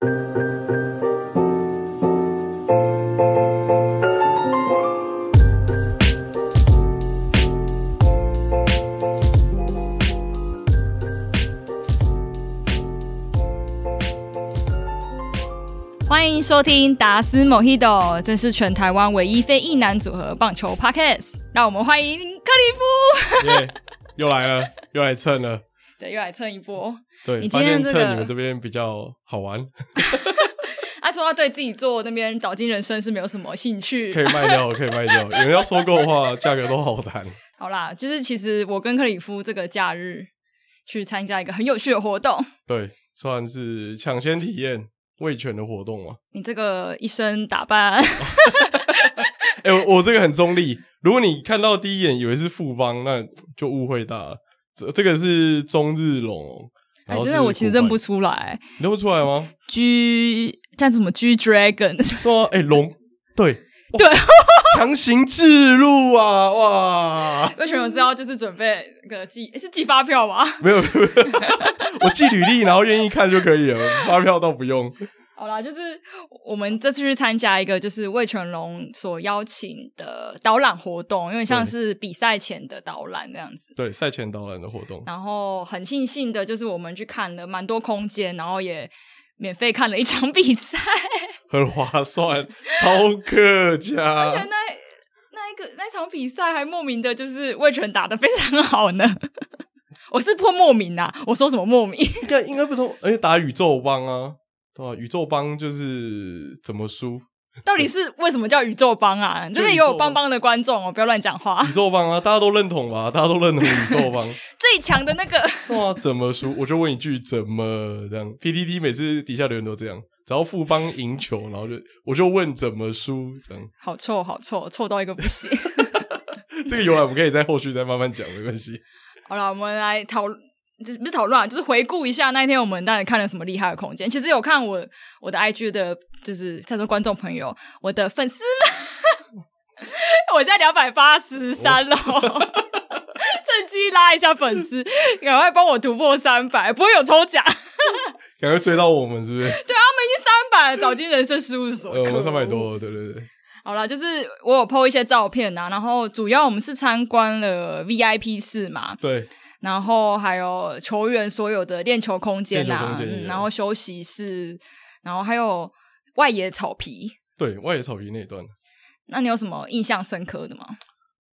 欢迎收听达斯 MOJITO，这是全台湾唯一非异男组合棒球 Podcast。让我们欢迎克里夫，yeah, 又来了，又来蹭了，对，又来蹭一波。对，你今天蹭、这个、你们这边比较好玩。他说他对自己做那边早金人生是没有什么兴趣，可以卖掉，可以卖掉。有人要收购的话，价格都好谈。好啦，就是其实我跟克里夫这个假日去参加一个很有趣的活动，对，算是抢先体验。味全的活动嘛？你这个一身打扮，哎、我这个很中立。如果你看到第一眼以为是富邦，那就误会大了。这这个是中日龙，哎、欸，真的我其实认不出来，你认不出来吗？G 叫什么 G Dragon？说哎龙，对 对，强行置入啊！哇，那全勇是要就是准备那个寄、欸、是寄发票吗？没有。没有 我寄履历，然后愿意看就可以了，发票倒不用。好啦，就是我们这次去参加一个就是魏全龙所邀请的导览活动，因为像是比赛前的导览这样子。对，赛前导览的活动。然后很庆幸的就是我们去看了蛮多空间，然后也免费看了一场 比赛，很划算，超客家。而且那那一个那场比赛还莫名的就是魏全打的非常好呢。我是破莫名啊！我说什么莫名？应该应该不同，而且打宇宙帮啊，对吧？宇宙帮就是怎么输？到底是为什么叫宇宙帮啊？这边也有帮帮的观众哦，不要乱讲话。宇宙帮啊，大家都认同吧？大家都认同宇宙帮 最强的那个。哇，怎么输？我就问一句，怎么这样？PTT 每次底下留言都这样，只要富邦赢球，然后就我就问怎么输，这样。好臭，好臭，臭到一个不行。这个由来我们可以在后续再慢慢讲，没关系。好了，我们来讨，不是讨论，就是回顾一下那一天我们到底看了什么厉害的空间。其实有看我我的 IG 的，就是在说观众朋友，我的粉丝们，我现在两百八十三了，趁机拉一下粉丝，赶快帮我突破三百，不会有抽奖，赶快追到我们是不是？对啊，我们已经三百了，早金人生事务所，呃，我们三百多，对对对。好了，就是我有 po 一些照片啊，然后主要我们是参观了 VIP 室嘛，对，然后还有球员所有的练球空间啊，嗯，然后休息室，然后还有外野草皮，对，外野草皮那一段，那你有什么印象深刻的吗？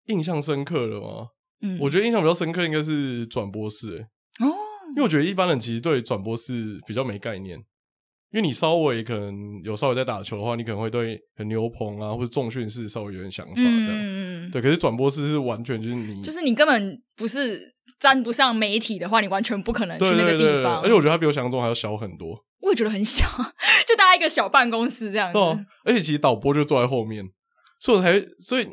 印象深刻的吗？嗯，我觉得印象比较深刻应该是转播室，欸，哦，因为我觉得一般人其实对转播室比较没概念。因为你稍微可能有稍微在打球的话，你可能会对很牛棚啊或者重训室稍微有点想法，这样。嗯，对。可是转播室是完全就是你，就是你根本不是沾不上媒体的话，你完全不可能去那个地方。而且我觉得它比我想象中还要小很多。我也觉得很小，就大概一个小办公室这样子。对啊，而且其实导播就坐在后面，所以我才所以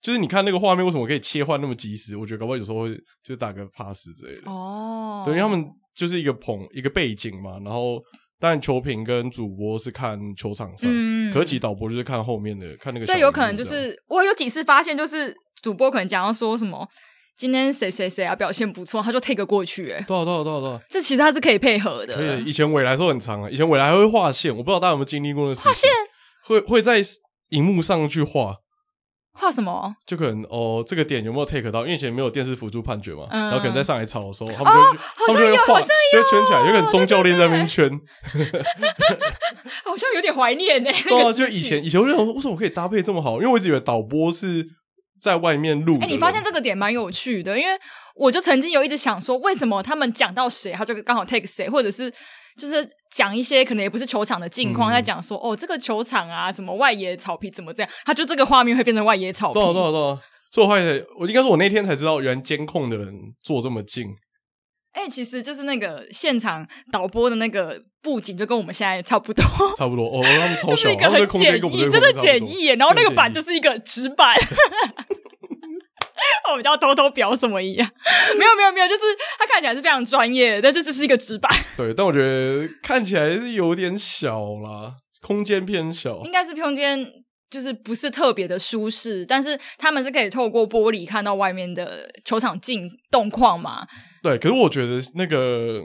就是你看那个画面为什么可以切换那么及时？我觉得搞不好有时候会就打个 pass 之类的。哦，对，因为他们就是一个棚一个背景嘛，然后。但球评跟主播是看球场上，嗯，可是其实导播就是看后面的，看那个。所以有可能就是我有几次发现，就是主播可能讲要说什么，今天谁谁谁啊表现不错，他就 take 过去，哎，多少多少多少多少，这其实他是可以配合的。可以，以前纬来说很长啊，以前纬来还会画线，我不知道大家有没有经历过那事情。画线会会在荧幕上去画。画什么？就可能哦，这个点有没有 take 到？因为以前没有电视辅助判决嘛，嗯、然后可能在上来吵的时候，他们就他们就会画，就会圈起来，有可能中教练在那边圈，好像有点怀念呢。对啊，就以前以前我就想说，为什么可以搭配这么好？因为我一直以为导播是在外面录。哎、欸，你发现这个点蛮有趣的，因为我就曾经有一直想说，为什么他们讲到谁，他就刚好 take 谁，或者是。就是讲一些可能也不是球场的近况，在讲说哦，这个球场啊，什么外野草皮怎么这样，他就这个画面会变成外野草皮。多少多少多少，做坏的，我应该说我那天才知道，原来监控的人坐这么近。哎、欸，其实就是那个现场导播的那个布景，就跟我们现在差不多，差不多哦。他们超小，就是一个很简易，真的简易。然后那个板就是一个纸板。我们就要偷偷表什么一样？没有没有没有，就是它看起来是非常专业，但这只是一个纸板。对，但我觉得看起来是有点小啦，空间偏小。应该是空间就是不是特别的舒适，但是他们是可以透过玻璃看到外面的球场进动况嘛？对，可是我觉得那个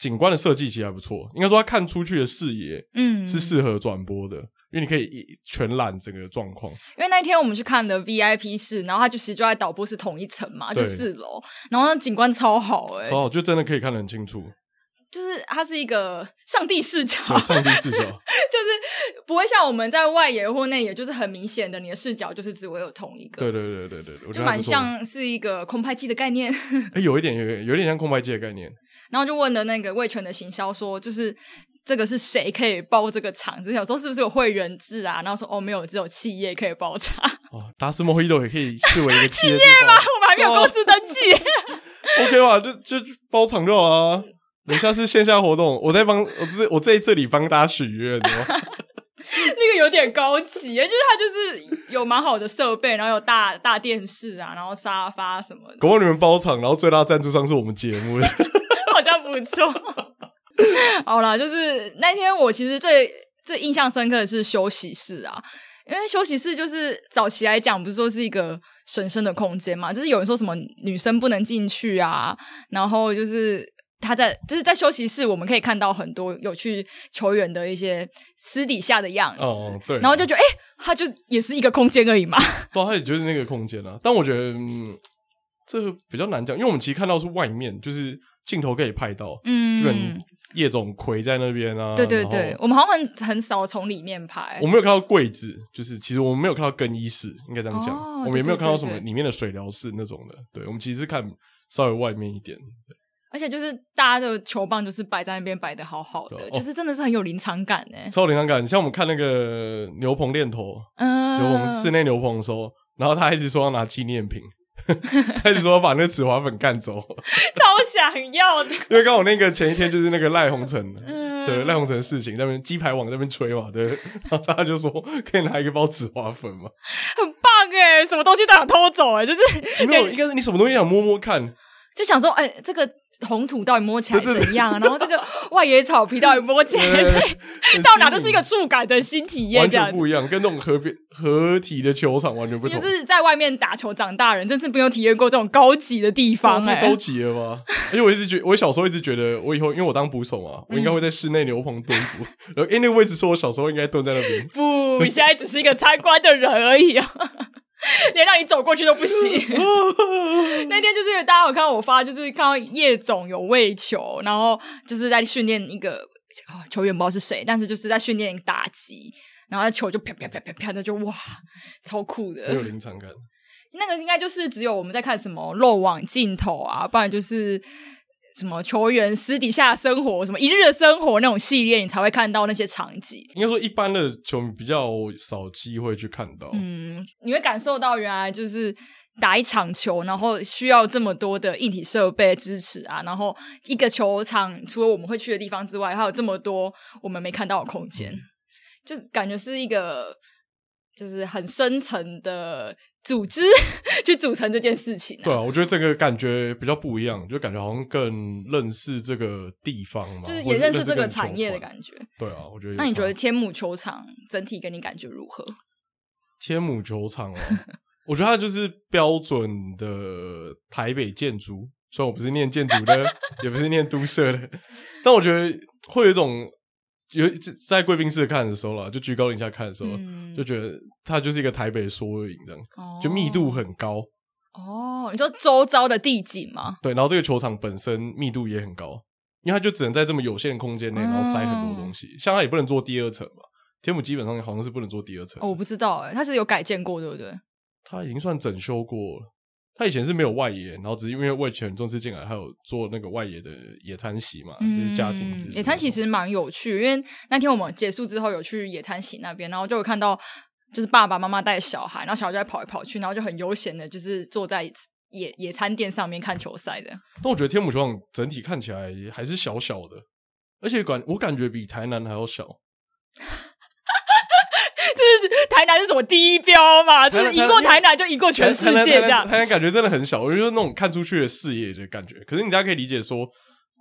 景观的设计其实还不错，应该说他看出去的视野，嗯，是适合转播的。因为你可以一全览整个状况。因为那天我们去看的 VIP 室，然后它就其实就在导播室同一层嘛，就四楼，然后那景观超好哎、欸，超好，就真的可以看得很清楚。就是它是一个上帝视角，上帝视角，就是不会像我们在外野或内野，就是很明显的你的视角就是只会有同一个。对对对对对，就蛮像是一个空拍机的概念。哎，有一点有有点像空拍机的概念。然后就问了那个魏权的行销说，就是。这个是谁可以包这个场？就想说是不是有会员制啊？然后说哦，没有，只有企业可以包场。哦，达斯莫伊多也可以视为一个 企业，企业吗？我们还没有公司登记。哦、OK 吧，就就包场就好了。等下次线下活动，我在帮我这我在这里帮大家许愿。那个有点高级，就是它就是有蛮好的设备，然后有大大电视啊，然后沙发什么的。搞不好你们包场，然后最大赞助商是我们节目，好像不错。好啦，就是那天我其实最最印象深刻的是休息室啊，因为休息室就是早期来讲，不是说是一个神圣的空间嘛，就是有人说什么女生不能进去啊，然后就是他在就是在休息室，我们可以看到很多有趣球员的一些私底下的样子，哦，对，然后就觉得哎，他就也是一个空间而已嘛，对，他也就是那个空间啊，但我觉得嗯，这个比较难讲，因为我们其实看到是外面，就是镜头可以拍到，嗯，就跟。叶总魁在那边啊，对对对，我们好像很很少从里面拍，我没有看到柜子，就是其实我们没有看到更衣室，应该这样讲，哦、我们也没有看到什么里面的水疗室那种的，对，我们其实是看稍微外面一点，而且就是大家的球棒就是摆在那边摆的好好的，哦、就是真的是很有临场感诶，超有临场感，像我们看那个牛棚练头，嗯，牛棚室内牛棚的时候，然后他一直说要拿纪念品。一直说要把那个止滑粉干走，超想要的。因为刚好那个前一天就是那个赖鸿诚，对赖鸿成的事情，那边鸡排往那边吹嘛，对，然后大家就说可以拿一个包紫花粉嘛，很棒哎，什么东西都想偷走哎，就是没有，应该是你什么东西想摸摸看，就想说哎，这个。红土到底摸起来怎样？然后这个 外野草皮到底摸起来，到哪都是一个触感的新体验，完全不一样，跟那种合边合体的球场完全不同。就是在外面打球长大人，真是没有体验过这种高级的地方，太高级了吧？而且我一直觉，我小时候一直觉得，我以后因为我当捕手嘛，我应该会在室内牛棚蹲捕。然后因为那个位置是我小时候应该蹲在那边。不，你现在只是一个参观的人而已啊。连让你走过去都不行。那天就是大家有看到我发，就是看到叶总有喂球，然后就是在训练一个球员，不知道是谁，但是就是在训练打击，然后球就啪啪啪啪啪的，就哇，超酷的，很有临场感。那个应该就是只有我们在看什么漏网镜头啊，不然就是。什么球员私底下生活，什么一日的生活那种系列，你才会看到那些场景。应该说，一般的球迷比较少机会去看到。嗯，你会感受到原来就是打一场球，然后需要这么多的硬体设备支持啊，然后一个球场除了我们会去的地方之外，还有这么多我们没看到的空间，嗯、就是感觉是一个就是很深层的。组织 去组成这件事情，啊，对啊，我觉得这个感觉比较不一样，就感觉好像更认识这个地方嘛，就是也认识这个产业的感觉。对啊，我觉得。那你觉得天母球场整体给你感觉如何？天母球场哦，我觉得它就是标准的台北建筑，虽然我不是念建筑的，也不是念都社的，但我觉得会有一种。有在贵宾室看的时候啦，就居高临下看的时候，嗯、就觉得它就是一个台北缩影这样，哦、就密度很高。哦，你说周遭的地景吗？对，然后这个球场本身密度也很高，因为它就只能在这么有限的空间内，然后塞很多东西。嗯、像它也不能做第二层嘛，天母基本上好像是不能做第二层。哦，我不知道哎，它是有改建过，对不对？它已经算整修过了。他以前是没有外野，然后只是因为味全重视进来，还有做那个外野的野餐席嘛，嗯、就是家庭。野餐席其实蛮有趣，因为那天我们结束之后有去野餐席那边，然后就有看到就是爸爸妈妈带小孩，然后小孩就在跑来跑去，然后就很悠闲的，就是坐在野野餐垫上面看球赛的。但我觉得天母球场整体看起来还是小小的，而且感我感觉比台南还要小。就 是台南是什么第一标嘛？就是赢过台南就赢过全世界这样。台南感觉真的很小，我觉得那种看出去的视野的感觉。可是你大家可以理解说，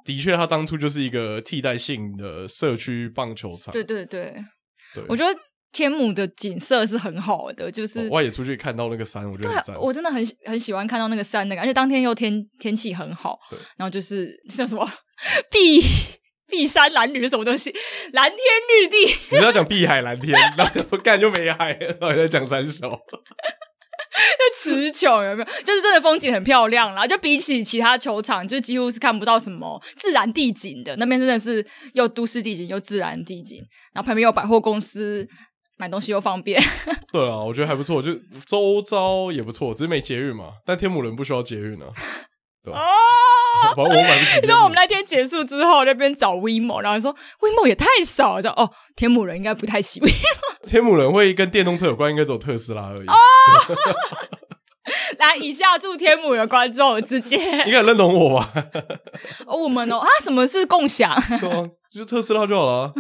的确他当初就是一个替代性的社区棒球场。对对对，对我觉得天母的景色是很好的，就是、哦、外野出去看到那个山，我觉得。我真的很很喜欢看到那个山那个，而且当天又天天气很好，对，然后就是像什么 碧碧山蓝缕是什么东西，蓝天绿地。你是要讲碧海蓝天，然后我干就没海，然后在讲三小。词穷有没有？就是真的风景很漂亮啦，就比起其他球场，就几乎是看不到什么自然地景的。那边真的是又都市地景又自然地景，然后旁边有百货公司，买东西又方便。对啊，我觉得还不错，就周遭也不错，只是没捷运嘛。但天母人不需要捷运啊。对吧？哦，反正我买不起。你知道我们那天结束之后，那边找 WeMo，然后说 WeMo 也太少了，就哦，天母人应该不太喜 WeMo。天母人会跟电动车有关，应该只有特斯拉而已。哦，来，以下祝天母的观众直接，你敢认同我吧？哦，我们哦啊，什么是共享？对啊，就是特斯拉就好了。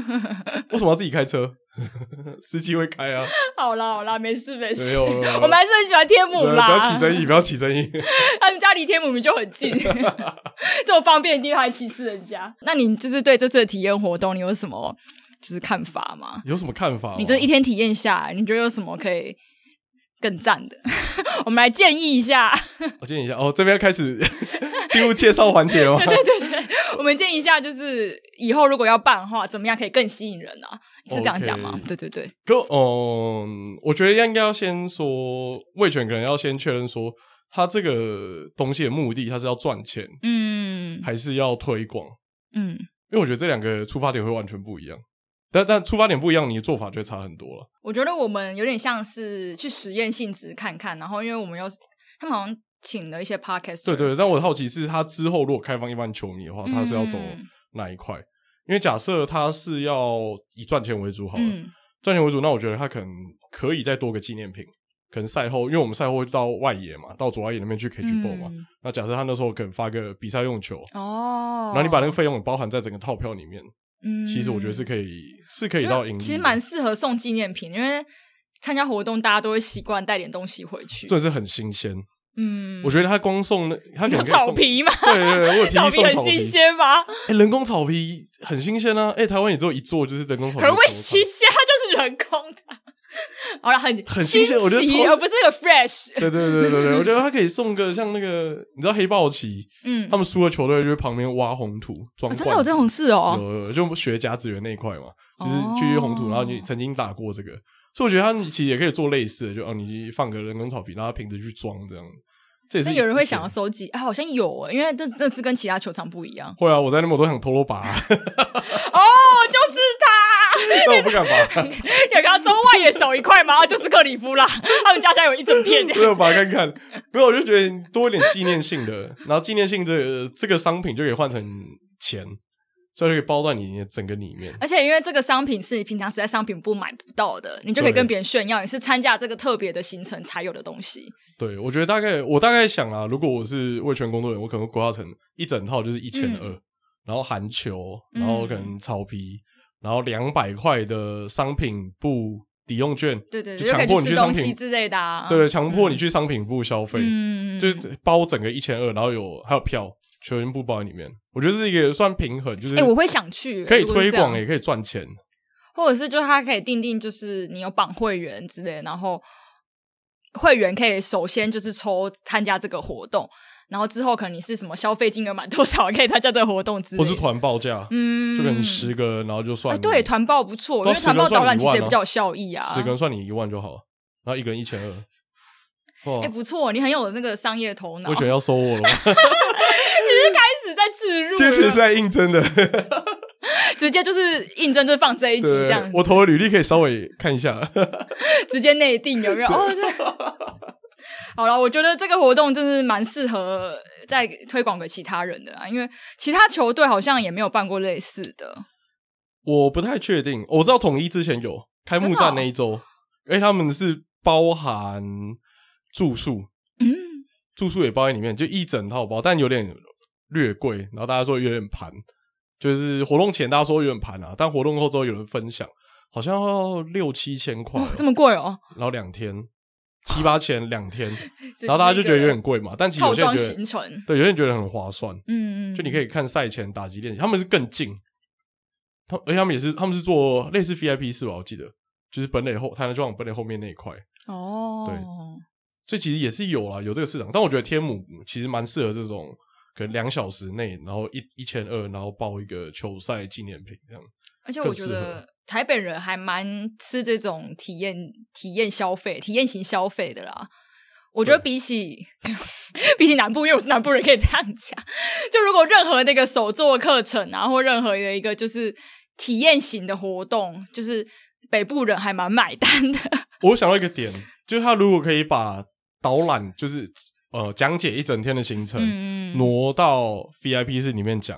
为什么要自己开车？司机会开啊。好啦好啦，没事没事。没有，我们还是很喜欢天母啦。不要起争议，不要起争议。他们家离天母明就很近，这么方便的地方还歧视人家。那你就是对这次的体验活动，你有什么就是看法吗？有什么看法？你这一天体验下来，你觉得有什么可以更赞的？我们来建议一下。我建议一下哦，这边要开始进入介绍环节了对对对，我们建议一下，就是以后如果要办的话，怎么样可以更吸引人啊？是这样讲吗？Okay. 对对对。哥，嗯，我觉得应该要先说，魏全可能要先确认说，他这个东西的目的，他是要赚钱，嗯，还是要推广，嗯，因为我觉得这两个出发点会完全不一样。但但出发点不一样，你的做法就会差很多了。我觉得我们有点像是去实验性质看看，然后因为我们要他们好像请了一些 podcast，对，对对。但我的好奇是，他之后如果开放一般球迷的话，他是要走哪一块？嗯、因为假设他是要以赚钱为主好了，赚、嗯、钱为主，那我觉得他可能可以再多个纪念品，可能赛后，因为我们赛后会到外野嘛，到左外野那边去 catch ball 嘛。嗯、那假设他那时候可能发个比赛用球哦，然后你把那个费用包含在整个套票里面。嗯，其实我觉得是可以，是可以到赢。其实蛮适合送纪念品，因为参加活动大家都会习惯带点东西回去。这是很新鲜。嗯，我觉得他光送那，他有草皮嘛？对对对，我有提议送草皮。很新鲜吗？哎，人工草皮很新鲜啊！哎，台湾也只有一座，就是人工草皮。很会新鲜，它就是人工的。好了，很很新鲜，我觉得而不是个 fresh。对对对对对，我觉得他可以送个像那个，你知道黑豹旗，嗯，他们输了球队就旁边挖红土装。真的有这种事哦？有有，就学甲子园那一块嘛，就是去红土，然后你曾经打过这个，所以我觉得他其实也可以做类似的，就哦，你放个人工草皮，然后瓶子去装这样。这那有人会想要收集？哎，好像有哎，因为这这次跟其他球场不一样。会啊，我在那边我都想偷偷拔。哦，就是他。那我不敢拔。有个中外野少一块吗？就是克里夫啦，他们家乡有一整片。没有拔看看，没有，我就觉得多一点纪念性的，然后纪念性的这个商品就可以换成钱，所以就可以包在你整个里面。而且因为这个商品是你平常实在商品部买不到的，你就可以跟别人炫耀，你是参加这个特别的行程才有的东西。对，我觉得大概我大概想啊，如果我是味全工作人员，我可能会规划成一整套就是一千二，然后含球，然后可能草皮。然后两百块的商品部抵用券，对对，对，就强迫你去商品之类的，啊，对，强迫你去商品部消费，嗯，就是包整个一千二，然后有还有票，全部包在里面。我觉得是一个算平衡，就是哎，我会想去，可以推广，也可以赚钱，或者是就他可以定定，就是你有绑会员之类，然后会员可以首先就是抽参加这个活动。然后之后可能你是什么消费金额满多少 可以参加这个活动之类的，不是团报价，嗯，就可能十个人，然后就算。哎，对，团报不错，因为团报导览其实也比较有效益啊。十个人算你一万就好，然后一个人一千二。哎，不错，你很有那个商业头脑。我全要收我了吗？你是开始在置入？这其实是在应征的，直接就是应征，就放这一集这样子。我投的履历可以稍微看一下，直接内定有没有？哦，这。好了，我觉得这个活动真是蛮适合再推广给其他人的啦，因为其他球队好像也没有办过类似的。我不太确定，我知道统一之前有开幕战那一周，因为他们是包含住宿，嗯，住宿也包在里面，就一整套包，但有点略贵。然后大家说有点盘，就是活动前大家说有点盘啊，但活动后之后有人分享，好像要六七千块，这么贵哦。然后两天。七八千两天，然后大家就觉得有点贵嘛，但其实有些人觉得对，有些人觉得很划算。嗯嗯，就你可以看赛前打击练习，他们是更近，他而且他们也是他们是做类似 VIP 是吧？我记得就是本垒后台南球场本垒后面那一块。哦，对，所以其实也是有啊，有这个市场。但我觉得天母其实蛮适合这种，可能两小时内，然后一一千二，然后包一个球赛纪念品这样。而且我觉得台北人还蛮吃这种体验、体验消费、体验型消费的啦。我觉得比起 比起南部，因为我是南部人，可以这样讲。就如果任何那个手作课程啊，或任何的一个就是体验型的活动，就是北部人还蛮买单的。我想到一个点，就是他如果可以把导览，就是呃讲解一整天的行程，嗯、挪到 VIP 室里面讲。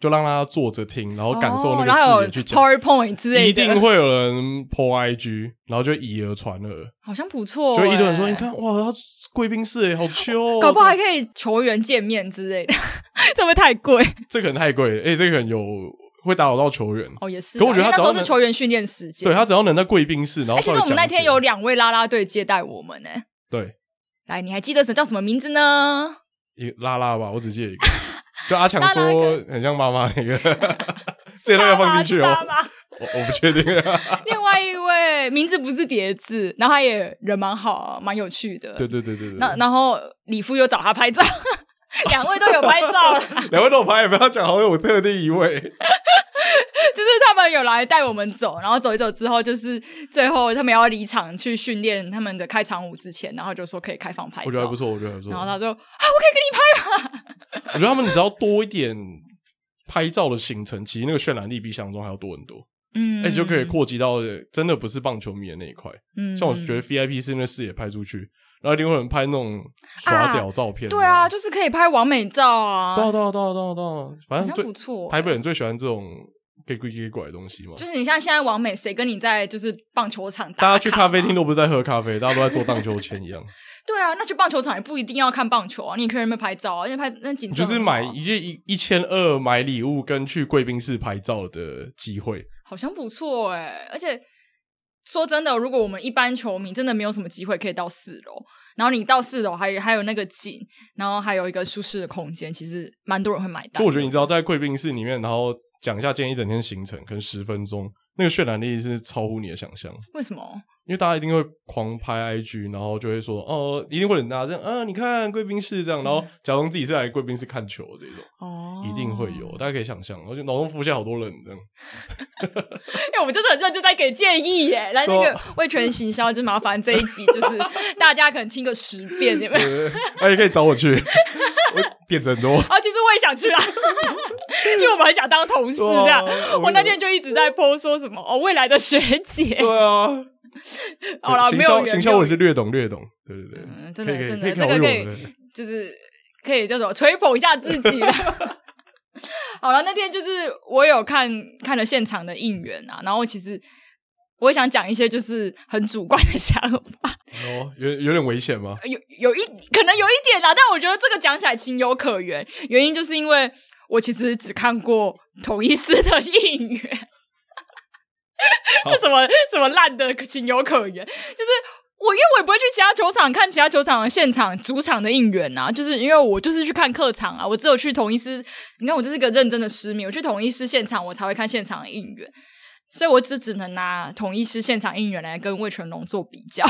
就让他坐着听，然后感受那个视野去讲。PowerPoint 之类的，一定会有人 po IG，然后就以讹传讹，好像不错、欸。就一堆人说：“你看，哇，他贵宾室哎好秋、哦。”搞不好还可以球员见面之类的，这会太贵？这可能太贵，哎、欸、这个可能有会打扰到球员。哦，也是。可我觉得他只要是球员训练时间，对他只要能在贵宾室，然后、欸。其实我们那天有两位拉拉队接待我们呢、欸。对，来，你还记得什叫什么名字呢？一拉拉吧，我只记得一个。就阿强说很像妈妈那个，这都要放进去哦。我我不确定。另外一位名字不是叠字，然后他也人蛮好，蛮有趣的。对对对对对。那然后李夫又找他拍照，两位都有拍照了。两位都有拍，也不要讲好有特定一位。就是他们有来带我们走，然后走一走之后，就是最后他们要离场去训练他们的开场舞之前，然后就说可以开放拍照。我觉得还不错，我觉得还不错。然后他说啊，我可以给你拍吗？我觉得他们只要多一点拍照的行程，其实那个渲染力比想象中还要多很多。嗯，而且就可以扩及到真的不是棒球迷的那一块。嗯，像我觉得 VIP 是那视野拍出去，然后一定会有人拍那种耍屌照片。对啊，就是可以拍完美照啊。对啊，对啊，对啊，对啊，对啊，反正最不错。台北人最喜欢这种给鬼给拐的东西嘛。就是你像现在完美，谁跟你在就是棒球场打？大家去咖啡厅都不是在喝咖啡，大家都在做荡秋千一样。对啊，那去棒球场也不一定要看棒球啊，你也可以在那边拍照啊，因为拍那景色。就是买一件一一千二买礼物跟去贵宾室拍照的机会，好像不错哎、欸。而且说真的，如果我们一般球迷真的没有什么机会可以到四楼，然后你到四楼还有还有那个景，然后还有一个舒适的空间，其实蛮多人会买单。就我觉得你知道，在贵宾室里面，然后讲一下今天一整天行程，可能十分钟，那个渲染力是超乎你的想象。为什么？因为大家一定会狂拍 IG，然后就会说哦，一定会很大这样啊，你看贵宾室这样，然后假装自己是来贵宾室看球这种哦，一定会有，大家可以想象，而且脑中浮现好多人这样。因为我们真的很认真在给建议耶，来那个味全行销就麻烦这一集，就是 大家可能听个十遍，有没有？那也可以找我去，我点很多啊。其实我也想去啊，就我们很想当同事这样。我那天就一直在 po 说什么哦，未来的学姐，对啊。好了，没有行销，我是略懂略懂，对对对，嗯，真的真的，这个可以，就是可以叫做吹捧一下自己了。好了，那天就是我有看看了现场的应援啊，然后其实我也想讲一些就是很主观的想法。哦，有有点危险吗？有有一可能有一点啦，但我觉得这个讲起来情有可原，原因就是因为我其实只看过统一狮的应援。这什么什么烂的情有可原？就是我，因为我也不会去其他球场看其他球场的现场主场的应援啊，就是因为我就是去看客场啊，我只有去统一师，你看我就是一个认真的失迷，我去统一师现场我才会看现场的应援，所以我只只能拿统一师现场应援来跟魏全龙做比较。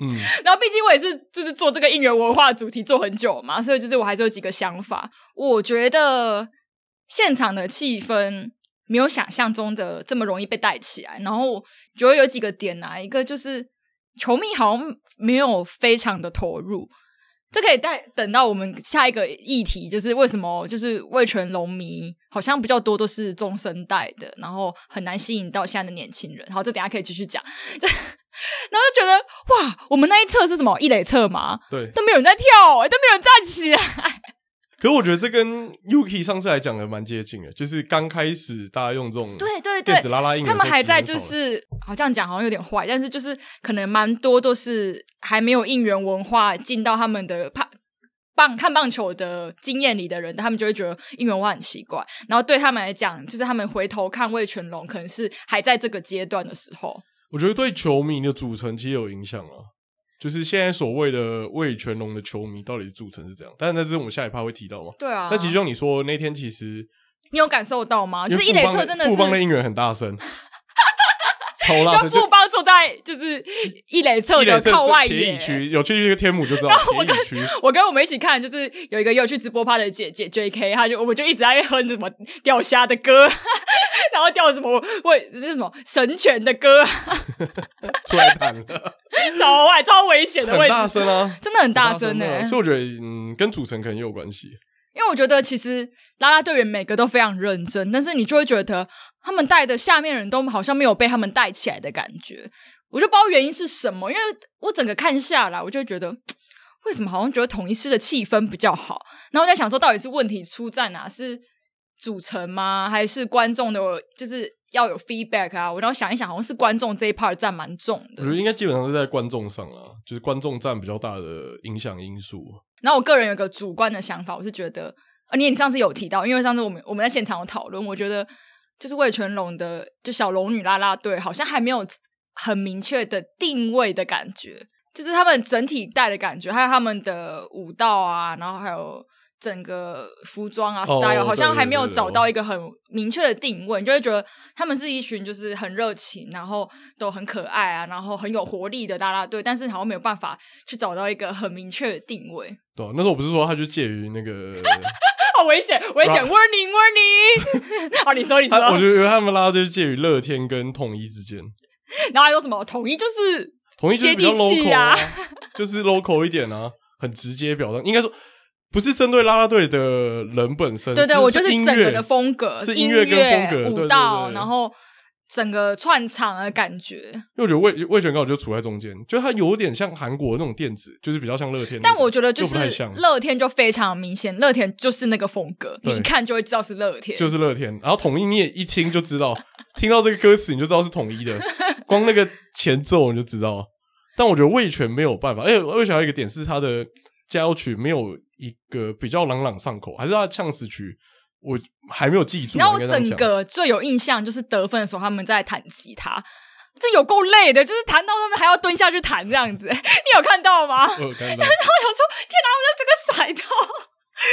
嗯，然后毕竟我也是就是做这个应援文化主题做很久嘛，所以就是我还是有几个想法。我觉得现场的气氛。没有想象中的这么容易被带起来，然后觉得有几个点啊，一个就是球迷好像没有非常的投入，这可以带等到我们下一个议题，就是为什么就是味全龙迷好像比较多都是中生代的，然后很难吸引到现在的年轻人。好，这等下可以继续讲。然后就觉得哇，我们那一侧是什么？一垒侧吗？对，都没有人在跳，欸，都没有人站起来。可是我觉得这跟 Yuki 上次来讲的蛮接近的，就是刚开始大家用这种对对对电子拉拉音，他们还在就是好像讲好像有点坏，但是就是可能蛮多都是还没有应援文化进到他们的棒棒看棒球的经验里的人，他们就会觉得应援文化很奇怪。然后对他们来讲，就是他们回头看魏全龙，可能是还在这个阶段的时候。我觉得对球迷的组成其实有影响啊。就是现在所谓的魏全龙的球迷到底是组成是怎样，但是那是我们下一趴会提到嘛？对啊。但其实像你说那天，其实你有感受到吗？就是一垒侧真的是富邦的应援很大声，超辣，跟富邦坐在就是一垒侧的靠外野区，有去这个天母就知道。然后我跟我跟我们一起看，就是有一个有去直播趴的姐姐 J.K，她就我们就一直在哼什么钓虾的歌，然后钓什么喂这是什么神犬的歌，出来弹了，超外超危险的位置，很大声啊，真的很大声呢、欸。所以我觉得嗯，跟组成可能也有关系。因为我觉得其实啦啦队员每个都非常认真，但是你就会觉得他们带的下面人都好像没有被他们带起来的感觉。我就不知道原因是什么，因为我整个看下来，我就觉得为什么好像觉得统一狮的气氛比较好。然后我在想说，到底是问题出在哪？是组成吗？还是观众的？就是要有 feedback 啊？我然后想一想，好像是观众这一 part 占蛮重的。我觉得应该基本上是在观众上啊，就是观众占比较大的影响因素。然后我个人有个主观的想法，我是觉得，呃，你你上次有提到，因为上次我们我们在现场有讨论，我觉得就是魏全龙的就小龙女啦啦队好像还没有很明确的定位的感觉，就是他们整体带的感觉，还有他们的舞蹈啊，然后还有。整个服装啊，style、oh, 好像还没有找到一个很明确的定位，你就会觉得他们是一群就是很热情，然后都很可爱啊，然后很有活力的啦啦队，但是好像没有办法去找到一个很明确的定位。对、啊，那时候我不是说他就介于那个，好危险，危险，warning warning。好，你说你说，我觉得他们啦啦队介于乐天跟统一之间，然后还有什么统一就是统一就是比较 local 啊，就是 local 一点啊，很直接表达，应该说。不是针对啦啦队的人本身，对对，我就是整个的风格，是音乐跟风格，舞蹈，然后整个串场的感觉。因为我觉得魏魏全刚好就处在中间，就它有点像韩国那种电子，就是比较像乐天。但我觉得就是乐天就非常明显，乐天就是那个风格，你一看就会知道是乐天，就是乐天。然后统一你也一听就知道，听到这个歌词你就知道是统一的，光那个前奏你就知道。但我觉得魏全没有办法，而且魏全还有一个点是他的加油曲没有。一个比较朗朗上口，还是他的呛死曲，我还没有记住。然后我整个最有印象就是得分的时候，他们在弹吉他，这有够累的，就是弹到他们还要蹲下去弹这样子。你有看到吗？我有看到。然后我想说，天哪，我在这个甩头，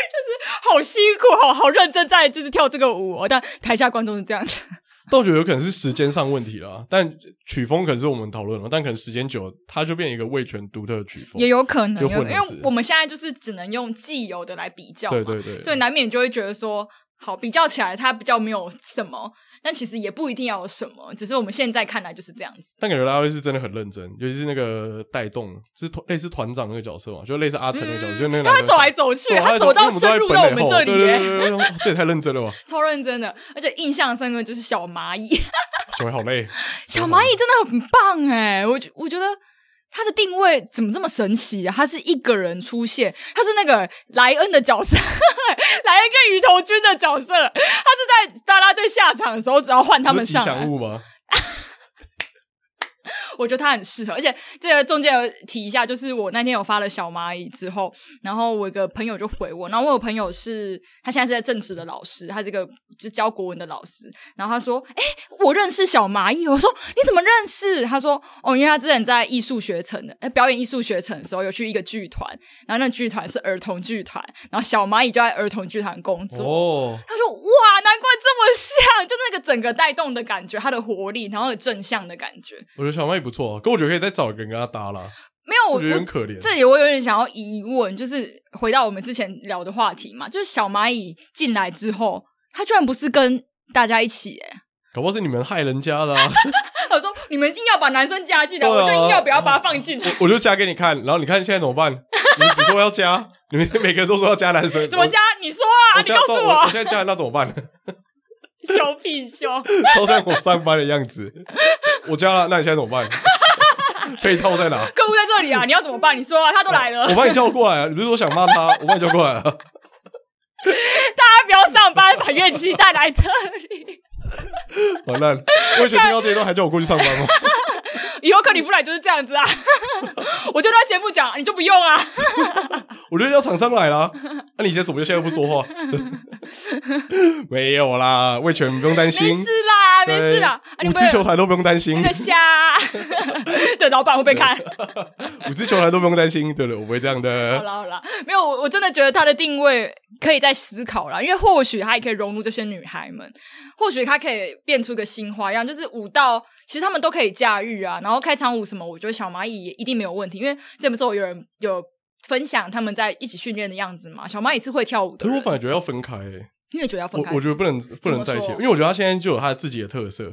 就是好辛苦，好好认真在就是跳这个舞，但台下观众是这样子。倒觉得有可能是时间上问题啦，但曲风可能是我们讨论了，但可能时间久，它就变一个味全独特的曲风，也有可能，因为我们现在就是只能用既有的来比较，对对对，所以难免就会觉得说，好比较起来，它比较没有什么。但其实也不一定要有什么，只是我们现在看来就是这样子。但感觉啦啦队是真的很认真，尤其是那个带动，是类似团长那个角色嘛，就类似阿成那个角色，嗯、就那个。他会走来走去，他走到深入到我们这里，对对对，这也太认真了吧！超认真的，而且印象深刻就是小蚂蚁，小蚂蚁好累，小蚂蚁真的很棒哎，我觉我觉得。他的定位怎么这么神奇啊？他是一个人出现，他是那个莱恩的角色，莱恩跟鱼头君的角色。他是在大拉队下场的时候，只要换他们上来。吉祥物吗？我觉得他很适合，而且这个中间有提一下，就是我那天有发了小蚂蚁之后，然后我一个朋友就回我，然后我有朋友是他现在是在正职的老师，他这个就教国文的老师，然后他说：“哎，我认识小蚂蚁。”我说：“你怎么认识？”他说：“哦，因为他之前在艺术学城的，哎，表演艺术学城的时候有去一个剧团，然后那剧团是儿童剧团，然后小蚂蚁就在儿童剧团工作。”哦，他说：“哇，难怪这么像，就那个整个带动的感觉，他的活力，然后有正向的感觉。”我觉得小蚂蚁不错，可我觉得可以再找一个人跟他搭啦。没有，我觉得很可怜。这里我有点想要疑问，就是回到我们之前聊的话题嘛，就是小蚂蚁进来之后，他居然不是跟大家一起，哎，搞不好是你们害人家的啊。我说你们硬要把男生加进来，啊、我就硬要不要把他放进来我，我就加给你看，然后你看现在怎么办？你只说要加，你们每个人都说要加男生，怎么加？你说啊，你告诉我，我现在加那怎么办？羞屁羞，超像我上班的样子。我加了，那你现在怎么办？配套在哪？客户在这里啊！你要怎么办？你说啊，他都来了。我把你叫过来啊！你不是说想骂他？我把你叫过来啊！大家不要上班，把怨气带来这里。完蛋！我以前听到这一段还叫我过去上班吗？以后克里夫来就是这样子啊，我就在节目讲，你就不用啊。我觉得要厂商来啦，那、啊、你现在怎么就现在不说话？没有啦，魏全不用担心，没事啦，没事啦，五支球台都不用担心。那个虾，对，老板会被看。五支球台都不用担心，对了，我不会这样的。好啦好啦，没有，我我真的觉得他的定位可以再思考啦，因为或许他也可以融入这些女孩们，或许他可以变出个新花样，就是舞蹈，其实他们都可以驾驭啊。然后开场舞什么，我觉得小蚂蚁也一定没有问题，因为这不是有人有分享他们在一起训练的样子嘛？小蚂蚁是会跳舞的，可是我反而觉得要分开、欸，因为觉得要分开，我，我觉得不能不能在一起，因为我觉得他现在就有他自己的特色。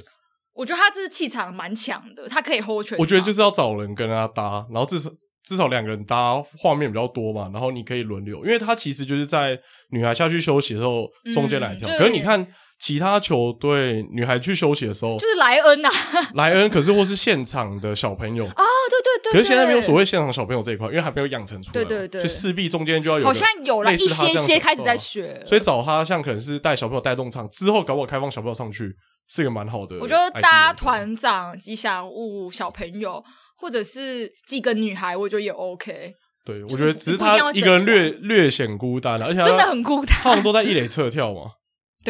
我觉得他这是气场蛮强的，他可以 hold 全。我觉得就是要找人跟他搭，然后至少至少两个人搭，画面比较多嘛，然后你可以轮流，因为他其实就是在女孩下去休息的时候中间来跳，嗯、可是你看。其他球队女孩去休息的时候，就是莱恩呐，莱恩。可是或是现场的小朋友啊、哦，对对对。可是现在没有所谓现场小朋友这一块，因为还没有养成出来，对对对。所以势必中间就要有，好像有了一些些开始在学。所以找他像可能是带小朋友带动唱，之后搞不好开放小朋友上去，是一个蛮好的。我觉得搭团长、吉祥物、小朋友，或者是几个女孩，我觉得也 OK。对，我觉得只是他一个人略略显孤单，而且真的很孤单。他们都在一垒侧跳嘛。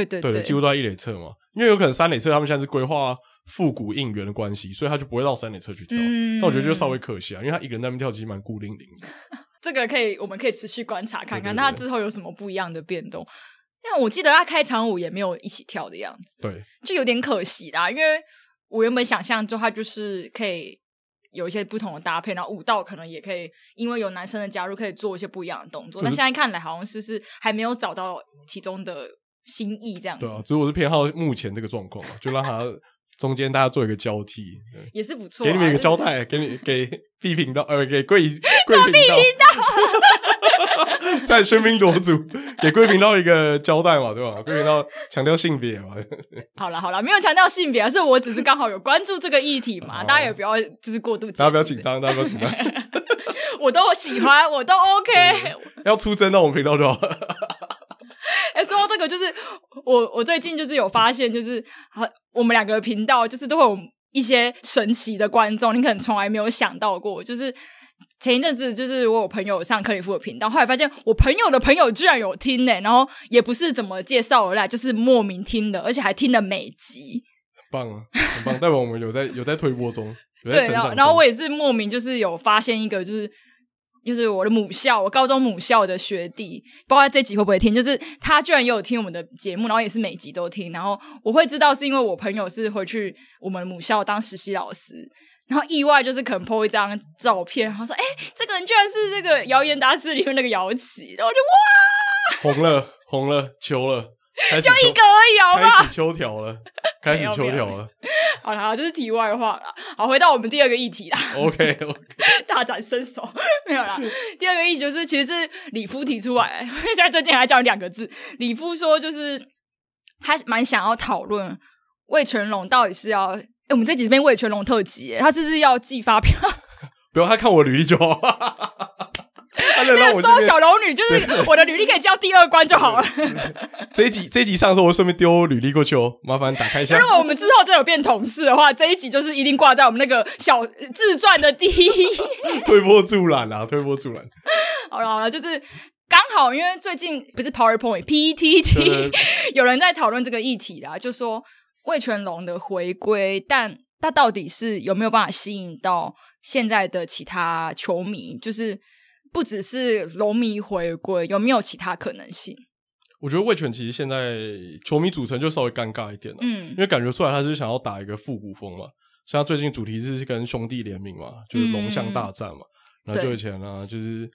对对对，对，几乎都在一垒侧嘛，因为有可能三垒侧他们现在是规划复古应援的关系，所以他就不会到三垒侧去跳。嗯，那我觉得就稍微可惜啊，因为他一个人在那边跳，其实蛮孤零零的。这个可以，我们可以持续观察看看，那他之后有什么不一样的变动。因为我记得他开场舞也没有一起跳的样子，对，就有点可惜啦。因为我原本想象中他就是可以有一些不同的搭配，然后舞蹈可能也可以，因为有男生的加入，可以做一些不一样的动作。但现在看来好像是是还没有找到其中的。心意这样子，对啊，只是我是偏好目前这个状况，就让他中间大家做一个交替，也是不错。给你们一个交代，给你给 B 频道呃，给贵 贵频道，在喧宾夺主，给贵频道一个交代嘛，对吧？贵频道强调性别嘛。好了好了，没有强调性别，是我只是刚好有关注这个议题嘛，大家也不要就是过度，大家不要紧张，大家不要紧张，我都喜欢，我都 OK，要出征到我们频道就好。哎、欸，说到这个，就是我我最近就是有发现，就是我们两个频道就是都会有一些神奇的观众，你可能从来没有想到过。就是前一阵子，就是我有朋友上克里夫的频道，后来发现我朋友的朋友居然有听呢、欸，然后也不是怎么介绍而来，就是莫名听的，而且还听了每集，很棒啊，很棒，代表我们有在有在推波中，有在成长中。对，然后然后我也是莫名就是有发现一个就是。就是我的母校，我高中母校的学弟，不知道这集会不会听。就是他居然也有听我们的节目，然后也是每集都听。然后我会知道是因为我朋友是回去我们母校当实习老师，然后意外就是可能 po 一张照片，然后说：“哎、这个人居然是这个谣言大师里面那个姚琪。”然后就哇，红了，红了，求了。就一个而已，好不好？开始秋条了，开始秋条了。好了，这是题外话了。好，回到我们第二个议题啦。OK OK，大展身手没有啦。第二个议题就是，其实是李夫提出来，现在最近还讲两个字。李夫说，就是他蛮想要讨论魏全龙到底是要……哎、欸，我们这几边魏全龙特辑，他是不是要寄发票？不要，他看我履历就好。那个收小龙女，就是我的履历可以交第二关就好了。这一集这一集上的时候，我顺便丢履历过去哦，麻烦打开一下。如果我们之后真的有变同事的话，这一集就是一定挂在我们那个小自传的第一。推波助澜啊，推波助澜。好了好了，就是刚好因为最近不是 PowerPoint PTT 有人在讨论这个议题啦，就说魏全龙的回归，但他到底是有没有办法吸引到现在的其他球迷？就是。不只是龙迷回归，有没有其他可能性？我觉得味全其实现在球迷组成就稍微尴尬一点了，嗯，因为感觉出来他是想要打一个复古风嘛，像他最近主题是跟兄弟联名嘛，就是龙象大战嘛，嗯、然后就以前呢就是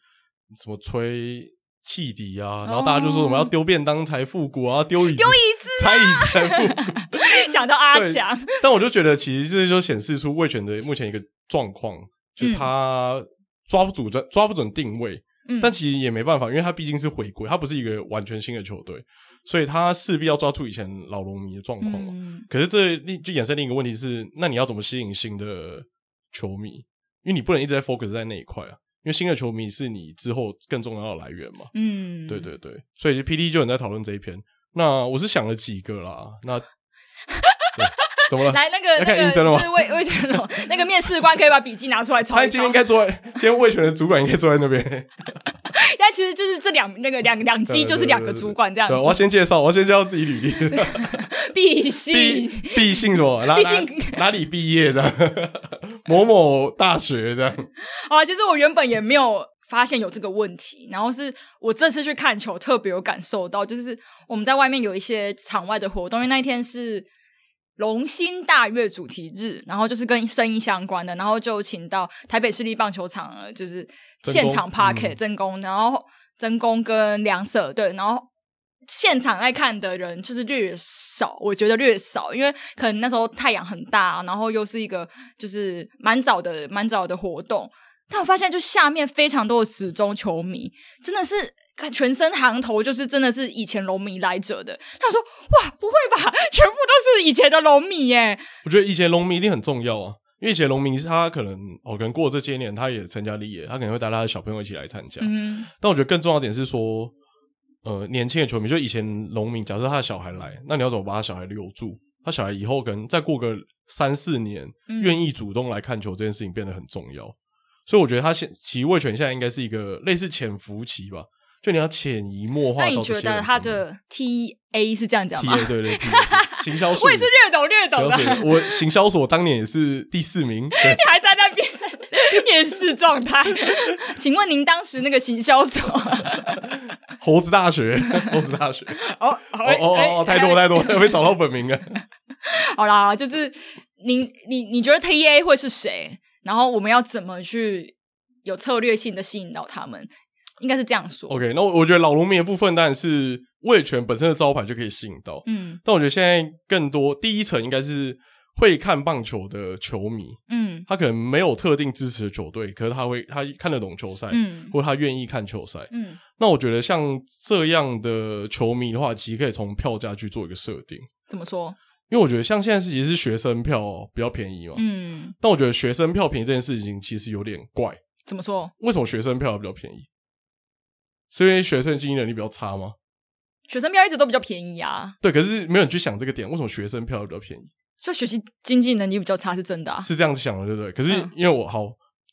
什么吹汽笛啊，然后大家就说我们要丢便当才复古啊，丢椅丢椅子才椅子才复古，想到阿强，但我就觉得其实这就显示出味全的目前一个状况，就他。嗯抓不住，抓抓不准定位，嗯，但其实也没办法，因为他毕竟是回归，他不是一个完全新的球队，所以他势必要抓住以前老龙迷的状况嘛。嗯，可是这另就衍生另一个问题是，那你要怎么吸引新的球迷？因为你不能一直在 focus 在那一块啊，因为新的球迷是你之后更重要的来源嘛。嗯，对对对，所以 PD 就有人在讨论这一篇。那我是想了几个啦，那。怎么了？来那个那个就是魏魏全龙 那个面试官可以把笔记拿出来抄。他今天应该坐在，今天魏全的主管应该坐在那边。但其实就是这两那个两两机就是两个主管这样子。我要先介绍，我要先介绍自己履历。毕姓毕姓什么？毕姓哪里毕业的？某某大学的。啊，其实我原本也没有发现有这个问题，然后是我这次去看球特别有感受到，就是我们在外面有一些场外的活动，因为那一天是。龙兴大悦主题日，然后就是跟声音相关的，然后就请到台北市立棒球场，就是现场 parket 真功，然后真功跟梁舍对，然后现场来看的人就是略少，我觉得略少，因为可能那时候太阳很大，然后又是一个就是蛮早的蛮早的活动，但我发现就下面非常多的死忠球迷，真的是。全身行头就是真的是以前龙迷来者的，他说：“哇，不会吧？全部都是以前的龙迷耶！”我觉得以前龙迷一定很重要啊，因为以前龙迷他可能哦，可能过了这些年，他也成家立业，他可能会带他的小朋友一起来参加。嗯，但我觉得更重要的点是说，呃，年轻的球迷，就以前龙迷，假设他的小孩来，那你要怎么把他小孩留住？他小孩以后可能再过个三四年，愿意主动来看球这件事情变得很重要。所以我觉得他现其实味全现在应该是一个类似潜伏期吧。就你要潜移默化。那你觉得他的 T A 是这样讲吗？T A 对对，行销所。我也是略懂略懂的。我行销所当年也是第四名。你还在那边 面试状态？请问您当时那个行销所？猴子大学，猴子大学。哦哦哦哦，太多太多，要被找到本名了。好啦，就是您你你觉得 T A 会是谁？然后我们要怎么去有策略性的吸引到他们？应该是这样说。OK，那我我觉得老农民的部分当然是味全本身的招牌就可以吸引到。嗯，但我觉得现在更多第一层应该是会看棒球的球迷。嗯，他可能没有特定支持的球队，可是他会他看得懂球赛，嗯，或者他愿意看球赛。嗯，那我觉得像这样的球迷的话，其实可以从票价去做一个设定。怎么说？因为我觉得像现在是其实是学生票比较便宜嘛。嗯，但我觉得学生票便宜这件事情其实有点怪。怎么说？为什么学生票比较便宜？是因为学生经济能力比较差吗？学生票一直都比较便宜啊。对，可是没有人去想这个点，为什么学生票比较便宜？所以学习经济能力比较差是真的啊。是这样子想的，对不对？可是因为我好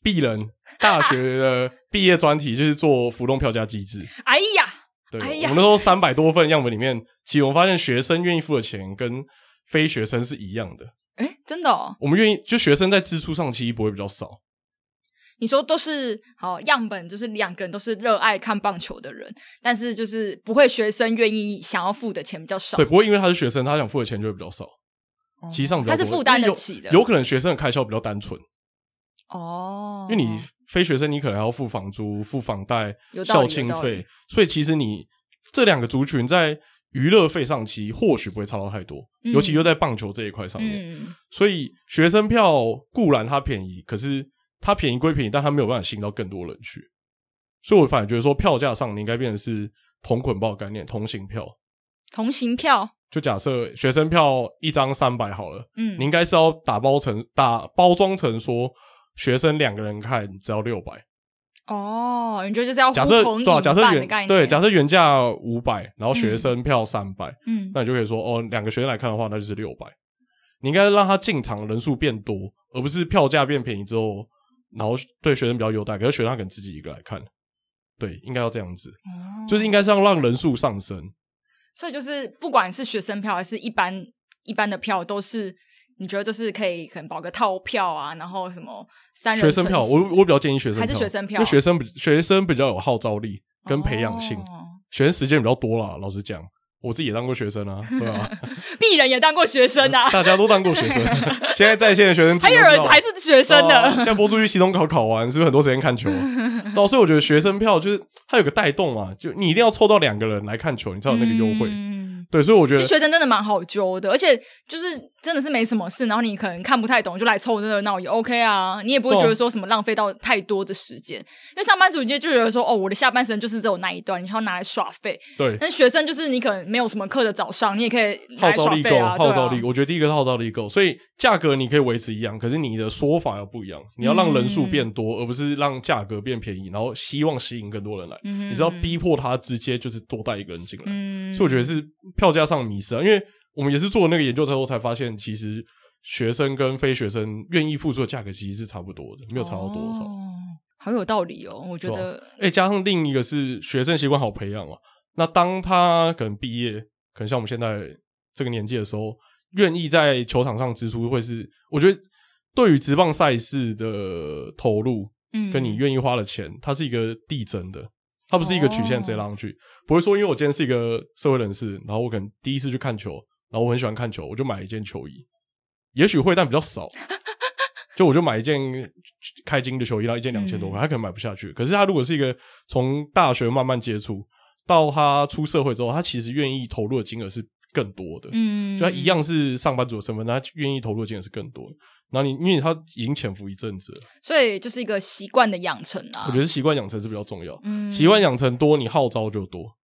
毕人大学的 毕业专题就是做浮动票价机制。哎呀，对，哎，我们那时候三百多份样本里面，其实我们发现学生愿意付的钱跟非学生是一样的。哎，真的哦。我们愿意，就学生在支出上其实不会比较少。你说都是好样本，就是两个人都是热爱看棒球的人，但是就是不会学生愿意想要付的钱比较少。对，不会因为他是学生，他想付的钱就会比较少。嗯、其实上他是负担得起的有，有可能学生的开销比较单纯。哦，因为你非学生，你可能还要付房租、付房贷、校庆费，所以其实你这两个族群在娱乐费上期或许不会差到太多，嗯、尤其又在棒球这一块上面。嗯、所以学生票固然它便宜，可是。它便宜归便宜，但它没有办法吸引到更多人去，所以我反而觉得说票价上你应该变成是同捆包概念，同行票。同行票，就假设学生票一张三百好了，嗯，你应该是要打包成打包装成说学生两个人看只要六百。哦，你觉得就是要假设对啊，假设原对假设原价五百，然后学生票三百，嗯，那你就可以说哦，两个学生来看的话，那就是六百。你应该让他进场人数变多，而不是票价变便宜之后。然后对学生比较优待，可是学生他可能自己一个来看，对，应该要这样子，哦、就是应该是要让人数上升。所以就是不管是学生票还是一般一般的票，都是你觉得就是可以可能保个套票啊，然后什么三人。学生票，我我比较建议学生票，还是学生票，因为学生学生比较有号召力跟培养性，哦、学生时间比较多啦，老实讲。我自己也当过学生啊，对啊，鄙人也当过学生啊，大家都当过学生。现在在线的学生还有人还是学生的。现在播出去，期中考考完，是不是很多时间看球？所以我觉得学生票就是它有个带动嘛，就你一定要凑到两个人来看球，你才有那个优惠。嗯、对，所以我觉得其实学生真的蛮好揪的，而且就是。真的是没什么事，然后你可能看不太懂，就来凑热闹也 OK 啊，你也不会觉得说什么浪费到太多的时间。因为上班族你就觉得说，哦，我的下半生就是只有那一段，你要拿来耍废。对，但学生就是你可能没有什么课的早上，你也可以。号召力够，号召力，我觉得第一个是号召力够，所以价格你可以维持一样，可是你的说法要不一样，你要让人数变多，嗯、而不是让价格变便宜，然后希望吸引更多人来。嗯、你是要逼迫他直接就是多带一个人进来，嗯、所以我觉得是票价上的迷失啊，因为我们也是做那个研究之后才发现，其实。学生跟非学生愿意付出的价格其实是差不多的，没有差到多少。哦，好有道理哦，我觉得。哎、欸，加上另一个是学生习惯好培养啊，那当他可能毕业，可能像我们现在这个年纪的时候，愿意在球场上支出，会是我觉得对于职棒赛事的投入，嗯，跟你愿意花的钱，它是一个递增的。它不是一个曲线直接拉上去，哦、不会说因为我今天是一个社会人士，然后我可能第一次去看球，然后我很喜欢看球，我就买一件球衣，也许会，但比较少。就我就买一件开金的球衣，然后一件两千多块，他可能买不下去。可是他如果是一个从大学慢慢接触到他出社会之后，他其实愿意投入的金额是更多的。嗯，就他一样是上班族的身份，他愿意投入的金额是更多的。然后你，因为他已经潜伏一阵子了，所以就是一个习惯的养成啊。我觉得习惯养成是比较重要。嗯，习惯养成多，你号召就多。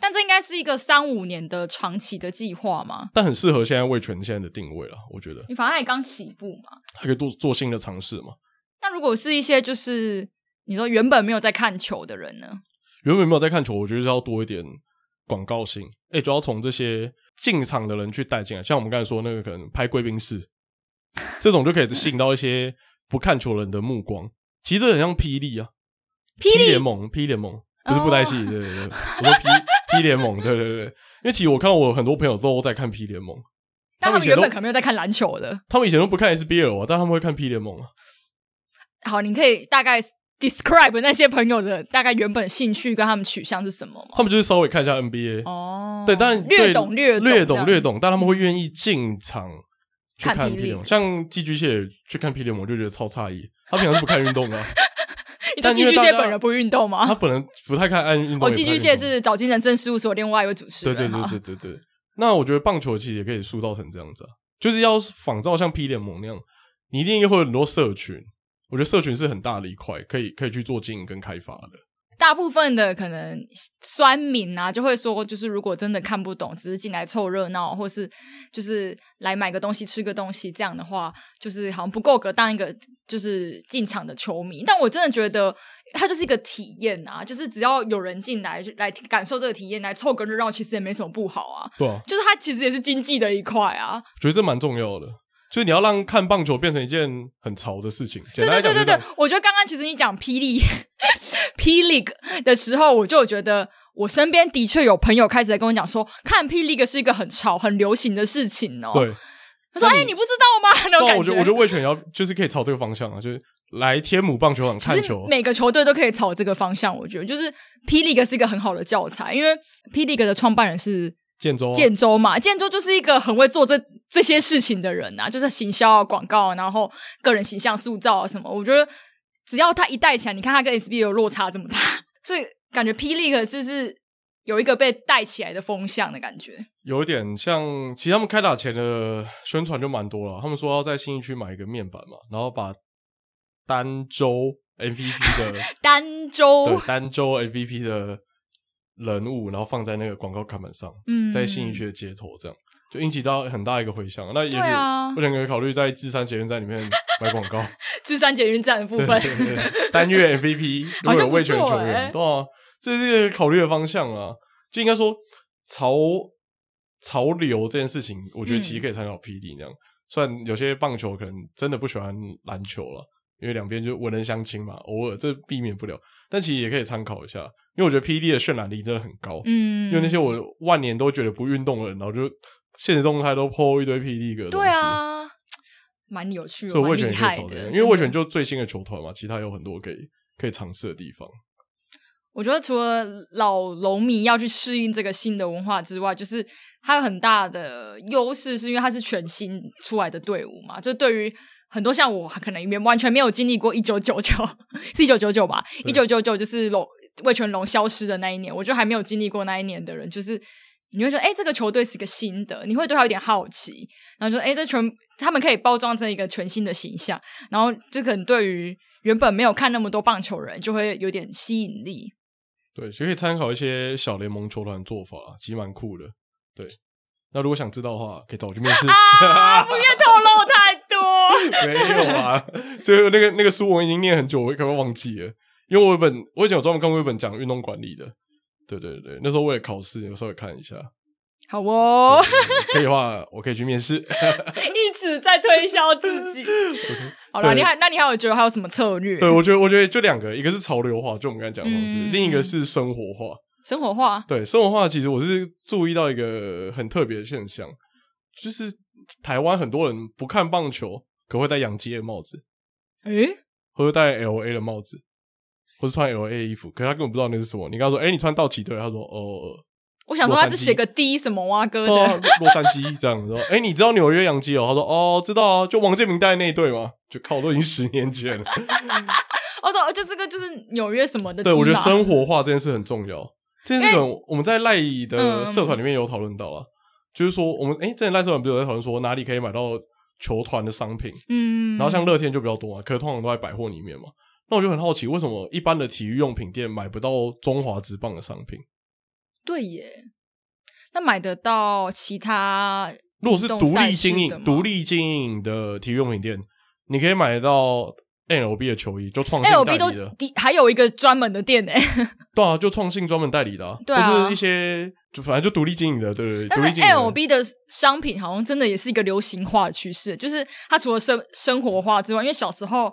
但这应该是一个三五年的长期的计划嘛？但很适合现在魏权现在的定位了，我觉得。你反正也刚起步嘛，还可以做做新的尝试嘛。那如果是一些就是你说原本没有在看球的人呢？原本没有在看球，我觉得是要多一点广告性。哎，主要从这些进场的人去带进来，像我们刚才说那个可能拍贵宾室。这种就可以吸引到一些不看球人的目光。其实这很像霹雳啊，霹雳联盟，霹雳联盟不是布袋戏，对对对，我说霹霹联盟，对对对。因为其实我看到我很多朋友都在看霹联盟，但他们原本可能没有在看篮球的，他们以前都不看 SBL 啊，但他们会看霹联盟啊。好，你可以大概 describe 那些朋友的大概原本兴趣跟他们取向是什么吗？他们就是稍微看一下 NBA 哦，对，但略懂略略懂略懂，但他们会愿意进场。去看霹雳蒙，像寄居蟹去看霹雳蒙，我就觉得超诧异。他平常是不看运动的，但寄居蟹本人不运动吗？他本人不太看爱运动。哦，寄居蟹是早金人生事务所另外一位主持人。对对对对对对。那我觉得棒球其实也可以塑造成这样子啊，就是要仿照像霹雳蒙那样，你一定会有很多社群。我觉得社群是很大的一块，可以可以去做经营跟开发的。大部分的可能酸民啊，就会说，就是如果真的看不懂，只是进来凑热闹，或是就是来买个东西、吃个东西，这样的话，就是好像不够格当一个就是进场的球迷。但我真的觉得，它就是一个体验啊，就是只要有人进来来感受这个体验，来凑个热闹，其实也没什么不好啊。对啊，就是它其实也是经济的一块啊。我觉得这蛮重要的。所以你要让看棒球变成一件很潮的事情。对对对对对，我觉得刚刚其实你讲霹雳霹雳的时候，我就觉得我身边的确有朋友开始在跟我讲说，看霹雳是一个很潮、很流行的事情哦。对，他说：“哎，你不知道吗？” 那种感觉。我觉得，我觉得味全要就是可以朝这个方向啊，就是来天母棒球场看球。每个球队都可以朝这个方向，我觉得就是霹雳是一个很好的教材，因为霹雳的创办人是。建州，建州嘛，建州就是一个很会做这这些事情的人啊，就是行销啊、广告啊，然后个人形象塑造啊什么。我觉得只要他一带起来，你看他跟 SBL 有落差这么大，所以感觉霹雳就是有一个被带起来的风向的感觉。有一点像，其实他们开打前的宣传就蛮多了。他们说要在新一区买一个面板嘛，然后把单周 MVP 的 单周对单周 MVP 的。人物，然后放在那个广告看板上，嗯，在信义区的街头，这样就引起到很大一个回响。那也是，我两个考虑在智山捷运站里面 买广告。智山捷运站的部分，单月 MVP，如果有未全球员，对啊，这是一个考虑的方向啊。就应该说潮潮流这件事情，我觉得其实可以参考 P. D. 那样。虽然有些棒球可能真的不喜欢篮球了。因为两边就文人相亲嘛，偶尔这避免不了，但其实也可以参考一下。因为我觉得 PD 的渲染力真的很高，嗯，因为那些我万年都觉得不运动的人，然后就现实动态都 po 一堆 PD 的东西，对啊，蛮有趣的，所以味全也可以朝这个，因为味全就最新的球团嘛，其他有很多可以可以尝试的地方。我觉得除了老龙迷要去适应这个新的文化之外，就是它有很大的优势，是因为它是全新出来的队伍嘛，就对于。很多像我可能也完全没有经历过一九九九，是一九九九吧？一九九九就是龙味全龙消失的那一年，我就还没有经历过那一年的人，就是你会说，哎，这个球队是个新的，你会对他有点好奇，然后说，哎，这全他们可以包装成一个全新的形象，然后这可能对于原本没有看那么多棒球人，就会有点吸引力。对，所以可以参考一些小联盟球团做法，其实蛮酷的。对，那如果想知道的话，可以找我去面试。啊，不要透露太多。没有啊，所以那个那个书我已经念很久，我可能忘记了。因为我有本我以前有专门看过一本讲运动管理的，对对对，那时候为了考试，有时候也看一下。好哦，可以的话，我可以去面试。一直在推销自己。Okay, 好了，你还那你还有觉得还有什么策略？对，我觉得我觉得就两个，一个是潮流化，就我们刚才讲的方式，嗯、另一个是生活化。生活化，对，生活化，其实我是注意到一个很特别的现象，就是台湾很多人不看棒球，可会戴洋基的帽子，诶、欸，或者戴 LA 的帽子，或是穿 LA 衣服，可是他根本不知道那是什么。你跟他说，哎、欸，你穿道奇队，他说，哦。我想说，他是写个 D 什么哇哥的，洛杉矶这样子说。哎、欸，你知道纽约洋基哦？他说哦，知道啊，就王建民带那一队嘛。就靠，都已经十年前了。我说，就这个就是纽约什么的。对，我觉得生活化这件事很重要。这件事情我们在赖的社团里面有讨论到啊，就是说我们哎，之前赖社团不是有在讨论说哪里可以买到球团的商品？嗯，然后像乐天就比较多嘛，可是通常都在百货里面嘛。那我就很好奇，为什么一般的体育用品店买不到中华之棒的商品？对耶，那买得到其他？如果是独立经营、独立经营的体育用品店，你可以买得到 NLB 的球衣，就创新代理的。还有一个专门的店呢。对啊，就创新专门代理的，啊，对啊，就是一些就反正就独立经营的，对对对。但是 NLB 的商品好像真的也是一个流行化的趋势，就是它除了生生活化之外，因为小时候。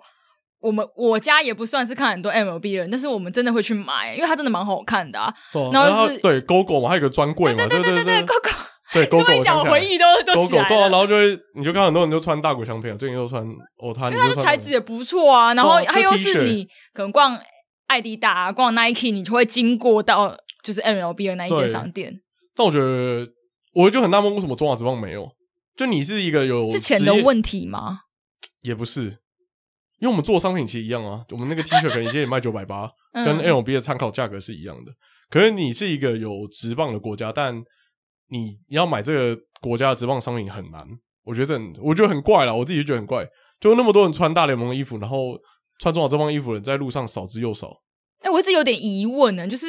我们我家也不算是看很多 MLB 的人，但是我们真的会去买，因为它真的蛮好看的啊。哦、然后是对 GoGo 嘛，还有个专柜嘛，对对对对对，GoGo 对 GoGo，一讲回忆都都起来了。对啊，然后就会你就看很多人都穿大谷相片，最近都穿哦，他因为它的材质也不错啊，然后它又是你可能逛艾迪达、逛 Nike，你就会经过到就是 MLB 的那一间商店。但我觉得我就很纳闷，为什么中华职棒没有？就你是一个有是钱的问题吗？也不是。因为我们做商品其实一样啊，我们那个 T 恤可能一件也卖九百八，跟 MLB 的参考价格是一样的。可是你是一个有职棒的国家，但你要买这个国家的职棒商品很难。我觉得很，我觉得很怪了，我自己就觉得很怪。就那么多人穿大联盟的衣服，然后穿中华这帮衣服的人在路上少之又少。哎、欸，我是有点疑问呢，就是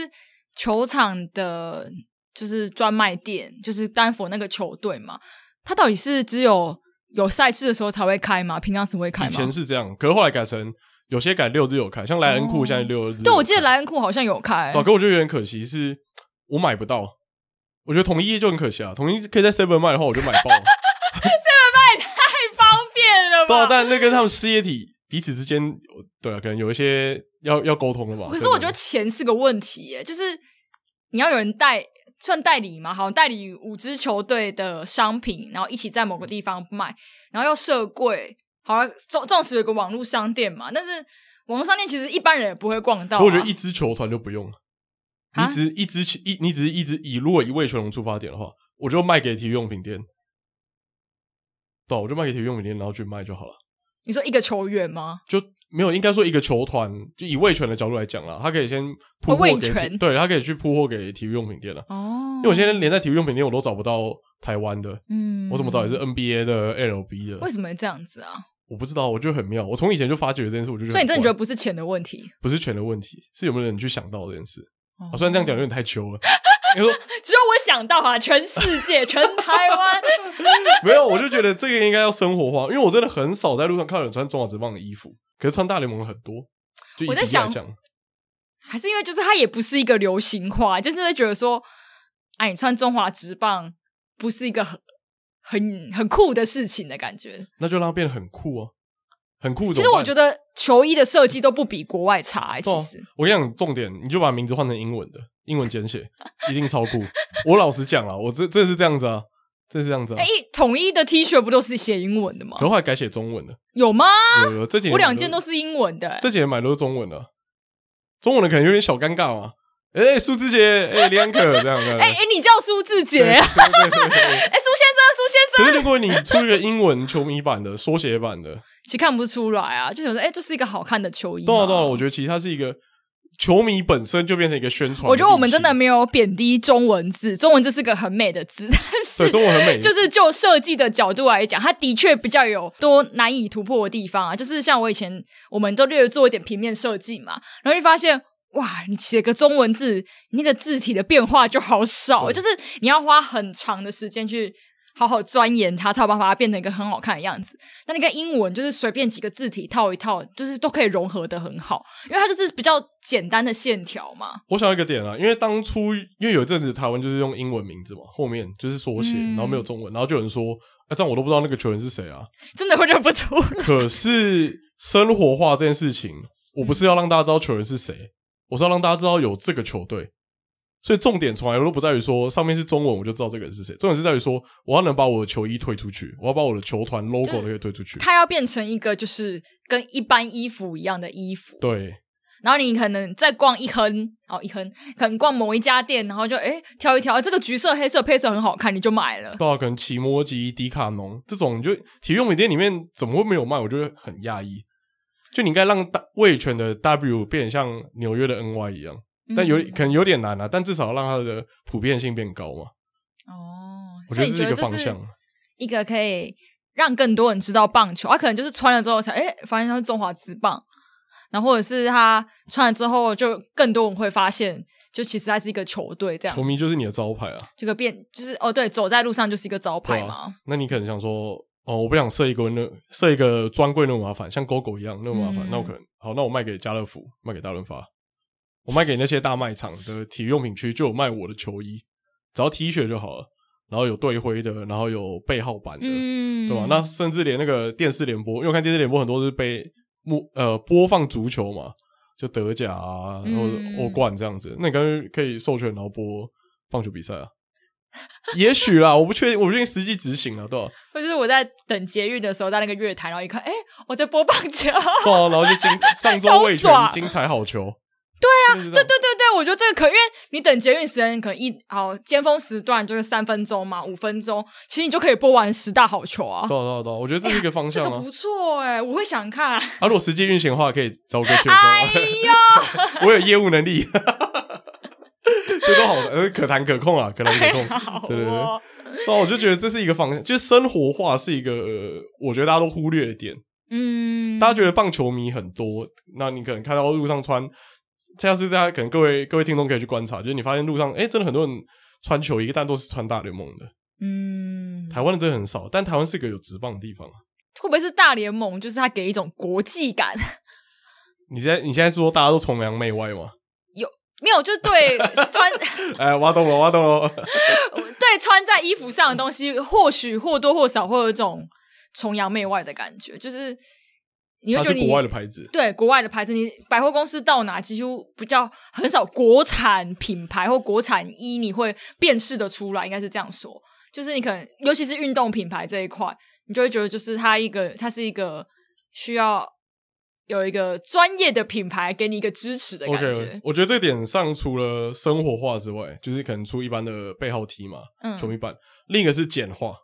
球场的，就是专卖店，就是丹佛那个球队嘛，它到底是只有？有赛事的时候才会开嘛？平常是会开吗？以前是这样，可是后来改成有些改六日有开，像莱恩库现在六日、哦。对，我记得莱恩库好像有开。对，可我觉得有点可惜，是我买不到。我觉得统一就很可惜啊，统一可以在 Seven 卖的话，我就买爆。Seven 卖太方便了吧？对啊，但那跟他们事业体彼此之间，对啊，可能有一些要要沟通的吧。可是我觉得钱是个问题耶，就是你要有人带。算代理嘛？好，代理五支球队的商品，然后一起在某个地方卖，然后要设柜。好，纵纵使有个网络商店嘛，但是网络商店其实一般人也不会逛到啊。我觉得一支球团就不用了，你只一支一，你只是一支以如果以味全龙出发点的话，我就卖给体育用品店。对，我就卖给体育用品店，然后去卖就好了。你说一个球员吗？就。没有，应该说一个球团，就以味全的角度来讲啦，他可以先铺货给，哦、对他可以去铺货给体育用品店了。哦，因为我现在连在体育用品店我都找不到台湾的，嗯，我怎么找也是 NBA 的、LB 的。为什么会这样子啊？我不知道，我觉得很妙。我从以前就发觉这件事，我就觉得。所以你真的觉得不是钱的问题？不是钱的问题，是有没有人去想到这件事？哦，哦，虽然这样讲有点太糗了。你说只有我想到啊，全世界、全台湾。没有，我就觉得这个应该要生活化，因为我真的很少在路上看到人穿中华职棒的衣服。可是穿大联盟很多，就我在想，还是因为就是它也不是一个流行化，就是会觉得说，哎，你穿中华职棒不是一个很很很酷的事情的感觉，那就让它变得很酷哦，很酷。其实我觉得球衣的设计都不比国外差，欸，其实。我跟你讲，重点你就把名字换成英文的，英文简写 一定超酷。我老实讲啊，我这这是这样子啊。这是这样子啊！哎、欸，统一的 T 恤不都是写英文的吗？可后来改写中文的，有吗？有有，这几年我两件都是英文的、欸，这几年买都是中文的，中文的可能有点小尴尬嘛。哎、欸，苏志杰，哎、欸，李安可 这样的。哎哎、欸欸，你叫苏志杰？哎，苏、欸、先生，苏先生。可是如果你出一个英文球迷版的缩写版的，其实看不出来啊，就想说，哎、欸，这是一个好看的球衣。当然当然，我觉得其实它是一个。球迷本身就变成一个宣传。我觉得我们真的没有贬低中文字，中文字是个很美的字，但是对中文很美，就是就设计的角度来讲，它的确比较有多难以突破的地方啊。就是像我以前，我们都略做一点平面设计嘛，然后就发现，哇，你写个中文字，那个字体的变化就好少，就是你要花很长的时间去好好钻研它，才有办法把它变成一个很好看的样子。那那个英文就是随便几个字体套一套，就是都可以融合的很好，因为它就是比较简单的线条嘛。我想一个点啊，因为当初因为有一阵子台湾就是用英文名字嘛，后面就是缩写，嗯、然后没有中文，然后就有人说，哎、欸，这样我都不知道那个球员是谁啊，真的会认不出。可是生活化这件事情，我不是要让大家知道球员是谁，嗯、我是要让大家知道有这个球队。所以重点从来都不在于说上面是中文我就知道这个人是谁，重点是在于说我要能把我的球衣推出去，我要把我的球团 logo 都可以推出去。它要变成一个就是跟一般衣服一样的衣服。对。然后你可能再逛一横哦一横，可能逛某一家店，然后就诶挑一挑，这个橘色黑色配色很好看，你就买了。对啊，可能奇摩吉、迪卡侬这种，就体育用品店里面怎么会没有卖？我觉得很讶异。就你应该让大味全的 W 变像纽约的 NY 一样。但有可能有点难啊，但至少让它的普遍性变高嘛。哦，我觉得这是一个方向，一个可以让更多人知道棒球。他、啊、可能就是穿了之后才哎、欸，发现他是中华职棒，然后或者是他穿了之后，就更多人会发现，就其实他是一个球队这样。球迷就是你的招牌啊。这个变就是哦，对，走在路上就是一个招牌嘛。啊、那你可能想说，哦，我不想设一个那设一个专柜那么麻烦，像 GOGO 一样那么麻烦。嗯、那我可能好，那我卖给家乐福，卖给大润发。我卖给那些大卖场的体育用品区，就有卖我的球衣，只要 T 恤就好了。然后有队徽的，然后有背号版的，嗯、对吧？那甚至连那个电视联播，因为我看电视联播很多是被播呃播放足球嘛，就德甲啊，然后欧冠这样子。嗯、那你刚刚可以授权然后播棒球比赛啊？也许啦，我不确定，我不确定实际执行了，对吧？或者是我在等捷运的时候，在那个月台，然后一看，哎、欸，我在播棒球，对啊，然后就精 上周味全精彩好球。对啊，对对对对，我觉得这个可，因为你等捷运时间可能一好尖峰时段就是三分钟嘛，五分钟，其实你就可以播完十大好球啊。对对对，我觉得这是一个方向啊，这个不错哎，我会想看。啊，如果实际运行的话，可以找个选手。哎呀，我有业务能力，这都好的，呃，可谈可控啊，可谈可控。对对对，那我就觉得这是一个方向，就是生活化是一个，我觉得大家都忽略的点。嗯，大家觉得棒球迷很多，那你可能看到路上穿。这要是大家可能各位各位听众可以去观察，就是你发现路上哎、欸，真的很多人穿球衣，但都是穿大联盟的。嗯，台湾的真的很少，但台湾是个有职棒的地方。会不会是大联盟？就是它给一种国际感。你现在你现在是说大家都崇洋媚外吗？有没有？就是对 穿哎，挖洞了，挖洞了。对，穿在衣服上的东西，或许或多或少会有一种崇洋媚外的感觉，就是。你会觉得你它是国外的牌子，对国外的牌子，你百货公司到哪几乎比较很少国产品牌或国产衣，你会辨识的出来，应该是这样说。就是你可能尤其是运动品牌这一块，你就会觉得就是它一个它是一个需要有一个专业的品牌给你一个支持的感觉。Okay, 我觉得这点上除了生活化之外，就是可能出一般的背后 T 嘛，嗯，球迷版，另一个是简化。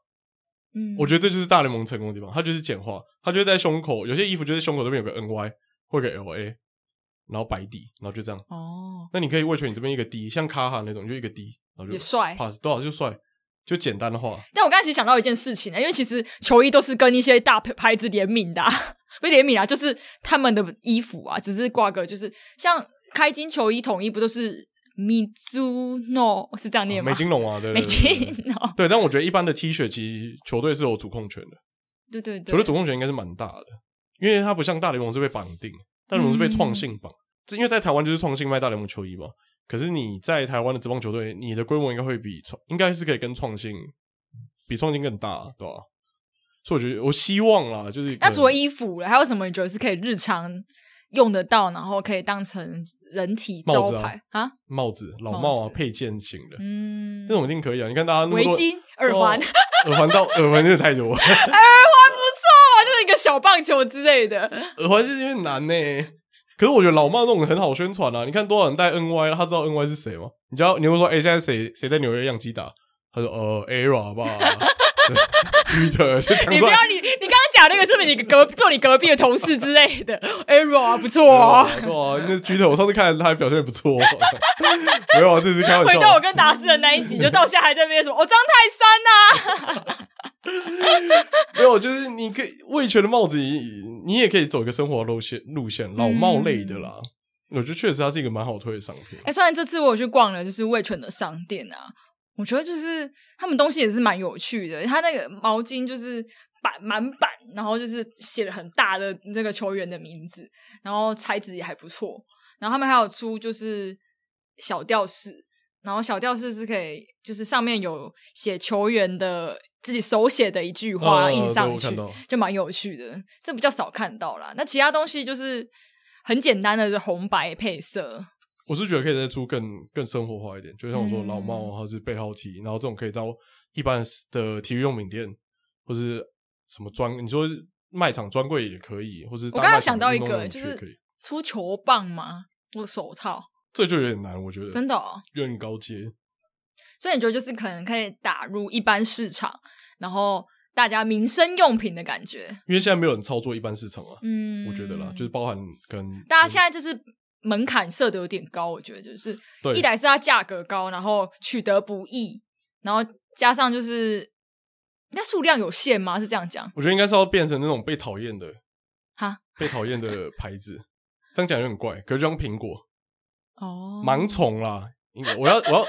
嗯，我觉得这就是大联盟成功的地方，它就是简化，它就在胸口，有些衣服就是胸口这边有个 NY 或个 LA，然后白底，然后就这样。哦，那你可以为全你这边一个 D，像卡哈那种就一个 D，然后就也帅，pass 多少就帅，就简单的话。但我刚才其实想到一件事情呢，因为其实球衣都是跟一些大牌子联名的，不是联名啊，就是他们的衣服啊，只是挂个就是像开金球衣统一不都是。Mizuno 是这样念吗？美津浓啊，对，美津浓。对，但我觉得一般的 T 恤其实球队是有主控权的。对对对，球队主控权应该是蛮大的，因为它不像大联盟是被绑定，大联盟是被创信绑。这、嗯、因为在台湾就是创信卖大联盟球衣嘛，可是你在台湾的职棒球队，你的规模应该会比创，应该是可以跟创信比创新更大，对吧？所以我觉得，我希望啦，就是那除了衣服了，还有什么你觉得是可以日常？用得到，然后可以当成人体招牌啊，帽子、老帽啊，配件型的，嗯，这种一定可以啊。你看大家围巾、耳环，耳环到耳环就太多，耳环不错啊，就是一个小棒球之类的。耳环就是有点难呢，可是我觉得老帽这种很好宣传啊。你看多少人戴 NY，他知道 NY 是谁吗？你知道你会说，哎，现在谁谁在纽约洋基打？他说，呃，ERA 吧。居特，你不要你你刚刚讲那个是不是你隔坐你隔壁的同事之类的？ERA 不错啊，哇啊，那居特我上次看他还表现也不错，没有啊，这是开玩笑。回到我跟达斯的那一集，就到现在还在那边说，我张泰山呐，没有，就是你可以味全的帽子，你也可以走一个生活路线路线，老帽类的啦。我觉得确实它是一个蛮好推的商品。哎，虽然这次我有去逛了，就是味全的商店啊。我觉得就是他们东西也是蛮有趣的，他那个毛巾就是版满版，然后就是写了很大的那个球员的名字，然后材质也还不错。然后他们还有出就是小吊饰，然后小吊饰是可以就是上面有写球员的自己手写的一句话印上去，哦、就蛮有趣的。这比较少看到啦。那其他东西就是很简单的，是红白配色。我是觉得可以再出更更生活化一点，就像我说老帽或是背号 T，然后这种可以到一般的体育用品店或是什么专，你说卖场专柜也可以，或是我刚刚想到一个，就是出球棒吗？或手套？这就有点难，我觉得真的哦，有点高阶。所以你觉得就是可能可以打入一般市场，然后大家民生用品的感觉？因为现在没有人操作一般市场啊，嗯，我觉得啦，就是包含跟大家现在就是。门槛设的有点高，我觉得就是一来是它价格高，然后取得不易，然后加上就是那数量有限吗？是这样讲？我觉得应该是要变成那种被讨厌的哈，被讨厌的牌子，这样讲有点怪。可是就像苹果哦，盲从啦，我要我要，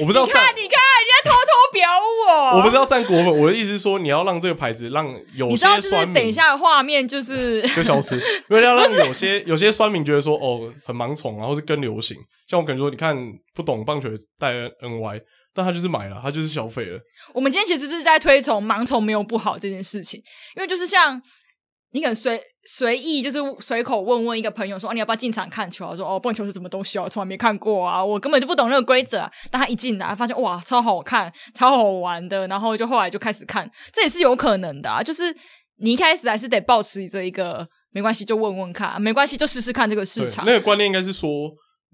我 不知道。你看，你看，人家偷偷。表我，我不知道占果粉。我的意思是说，你要让这个牌子让有些酸民，等一下画面就是就消失，因为要让有些有些酸民觉得说哦很盲从，然后是跟流行。像我可能说，你看不懂棒球戴 NY，但他就是买了，他就是消费了。我们今天其实是在推崇盲从没有不好这件事情，因为就是像。你可能随随意就是随口问问一个朋友说：“哦，你要不要进场看球啊？”说：“哦，棒球是什么东西啊？我从来没看过啊，我根本就不懂那个规则啊。”但他一进来，发现哇，超好看，超好玩的，然后就后来就开始看，这也是有可能的啊。就是你一开始还是得保持着一个没关系，就问问看，没关系，就试试看这个市场。那个观念应该是说，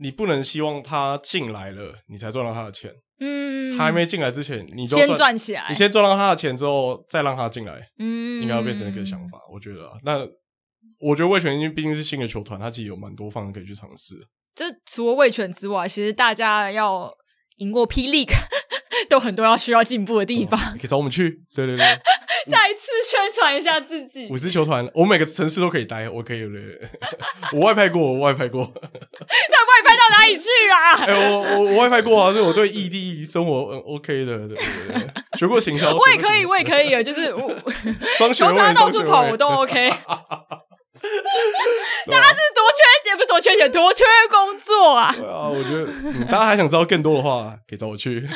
你不能希望他进来了，你才赚到他的钱。嗯，还没进来之前，你就先赚起来。你先赚到他的钱之后，再让他进来。嗯，应该要变成一个想法，我觉得啊。那我觉得味全因为毕竟是新的球团，他其实有蛮多方面可以去尝试。就除了味全之外，其实大家要赢过 P League，都很多要需要进步的地方。你可以找我们去。对对对。再一次宣传一下自己。五支球团，我每个城市都可以待，我可以。我外派过，我外派过。那外派到哪里去啊？哎、欸，我我我外派过啊，所以我对异地生活嗯 OK 的，对对对。学过行销，我也可以，我也可以啊，就是我从他到处跑，我都 OK。大家是多缺钱，不是多缺钱，多缺工作啊！对啊，我觉得、嗯、大家还想知道更多的话，可以找我去。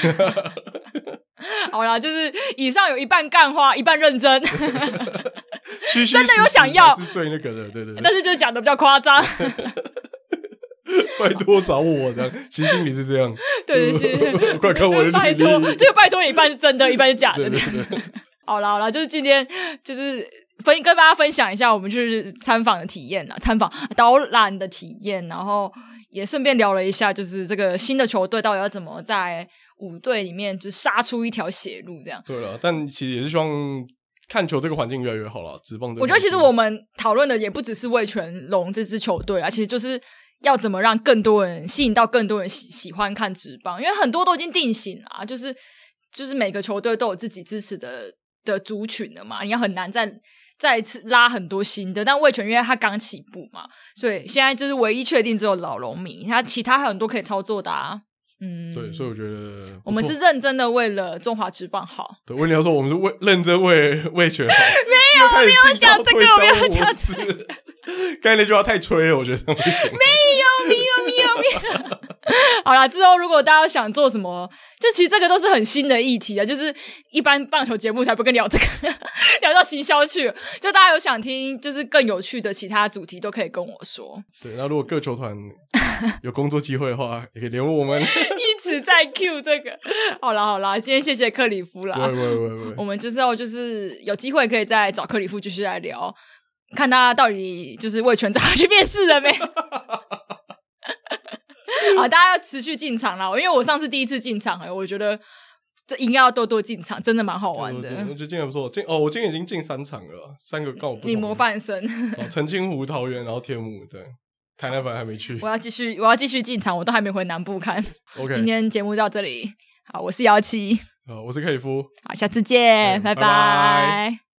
好啦，就是以上有一半干话，一半认真。虚虚真的有想要是最那个的，对对对。但是就是讲的比较夸张。拜托找我这样，其实你是这样。对对对，快看我的拜托，这个拜托一半是真的，一半是假的。好啦好啦，就是今天就是分跟大家分享一下我们就是参访的体验啦，参访导览的体验，然后也顺便聊了一下，就是这个新的球队到底要怎么在五队里面就杀出一条血路这样。对了，但其实也是希望看球这个环境越来越好了。职棒，我觉得其实我们讨论的也不只是味全龙这支球队啊，其实就是要怎么让更多人吸引到更多人喜喜欢看职棒，因为很多都已经定型了，就是就是每个球队都有自己支持的。的族群了嘛，你要很难再再一次拉很多新的，但味全因为他刚起步嘛，所以现在就是唯一确定只有老龙迷，他其他还有很多可以操作的啊。嗯，对，所以我觉得我们是认真的为了中华职棒好。对，我跟你要说，我们是为认真为为全好。没有，我没有讲这个，我没有讲这个。刚才那句话太吹了，我觉得不行。没有，没有，没有，没有。好啦，之后如果大家想做什么，就其实这个都是很新的议题啊，就是一般棒球节目才不跟聊这个，聊到行销去。就大家有想听，就是更有趣的其他主题，都可以跟我说。对，那如果各球团有工作机会的话，也可以联络我们。一直在 cue 这个。好啦好啦，今天谢谢克里夫啦。喂喂喂喂，我们就是要就是有机会可以再找克里夫继续来聊。看他到底就是为全找他去面试了没？好，大家要持续进场啦，因为我上次第一次进场，哎，我觉得这应该要多多进场，真的蛮好玩的。我觉得今年不错，进哦，我今天已经进三场了，三个告不你模范生，澄清湖、桃园，然后天母，对，台南反而还没去。我要继续，我要继续进场，我都还没回南部看。OK，今天节目到这里，好，我是姚琪，好，我是克里夫，好，下次见，拜拜。拜拜。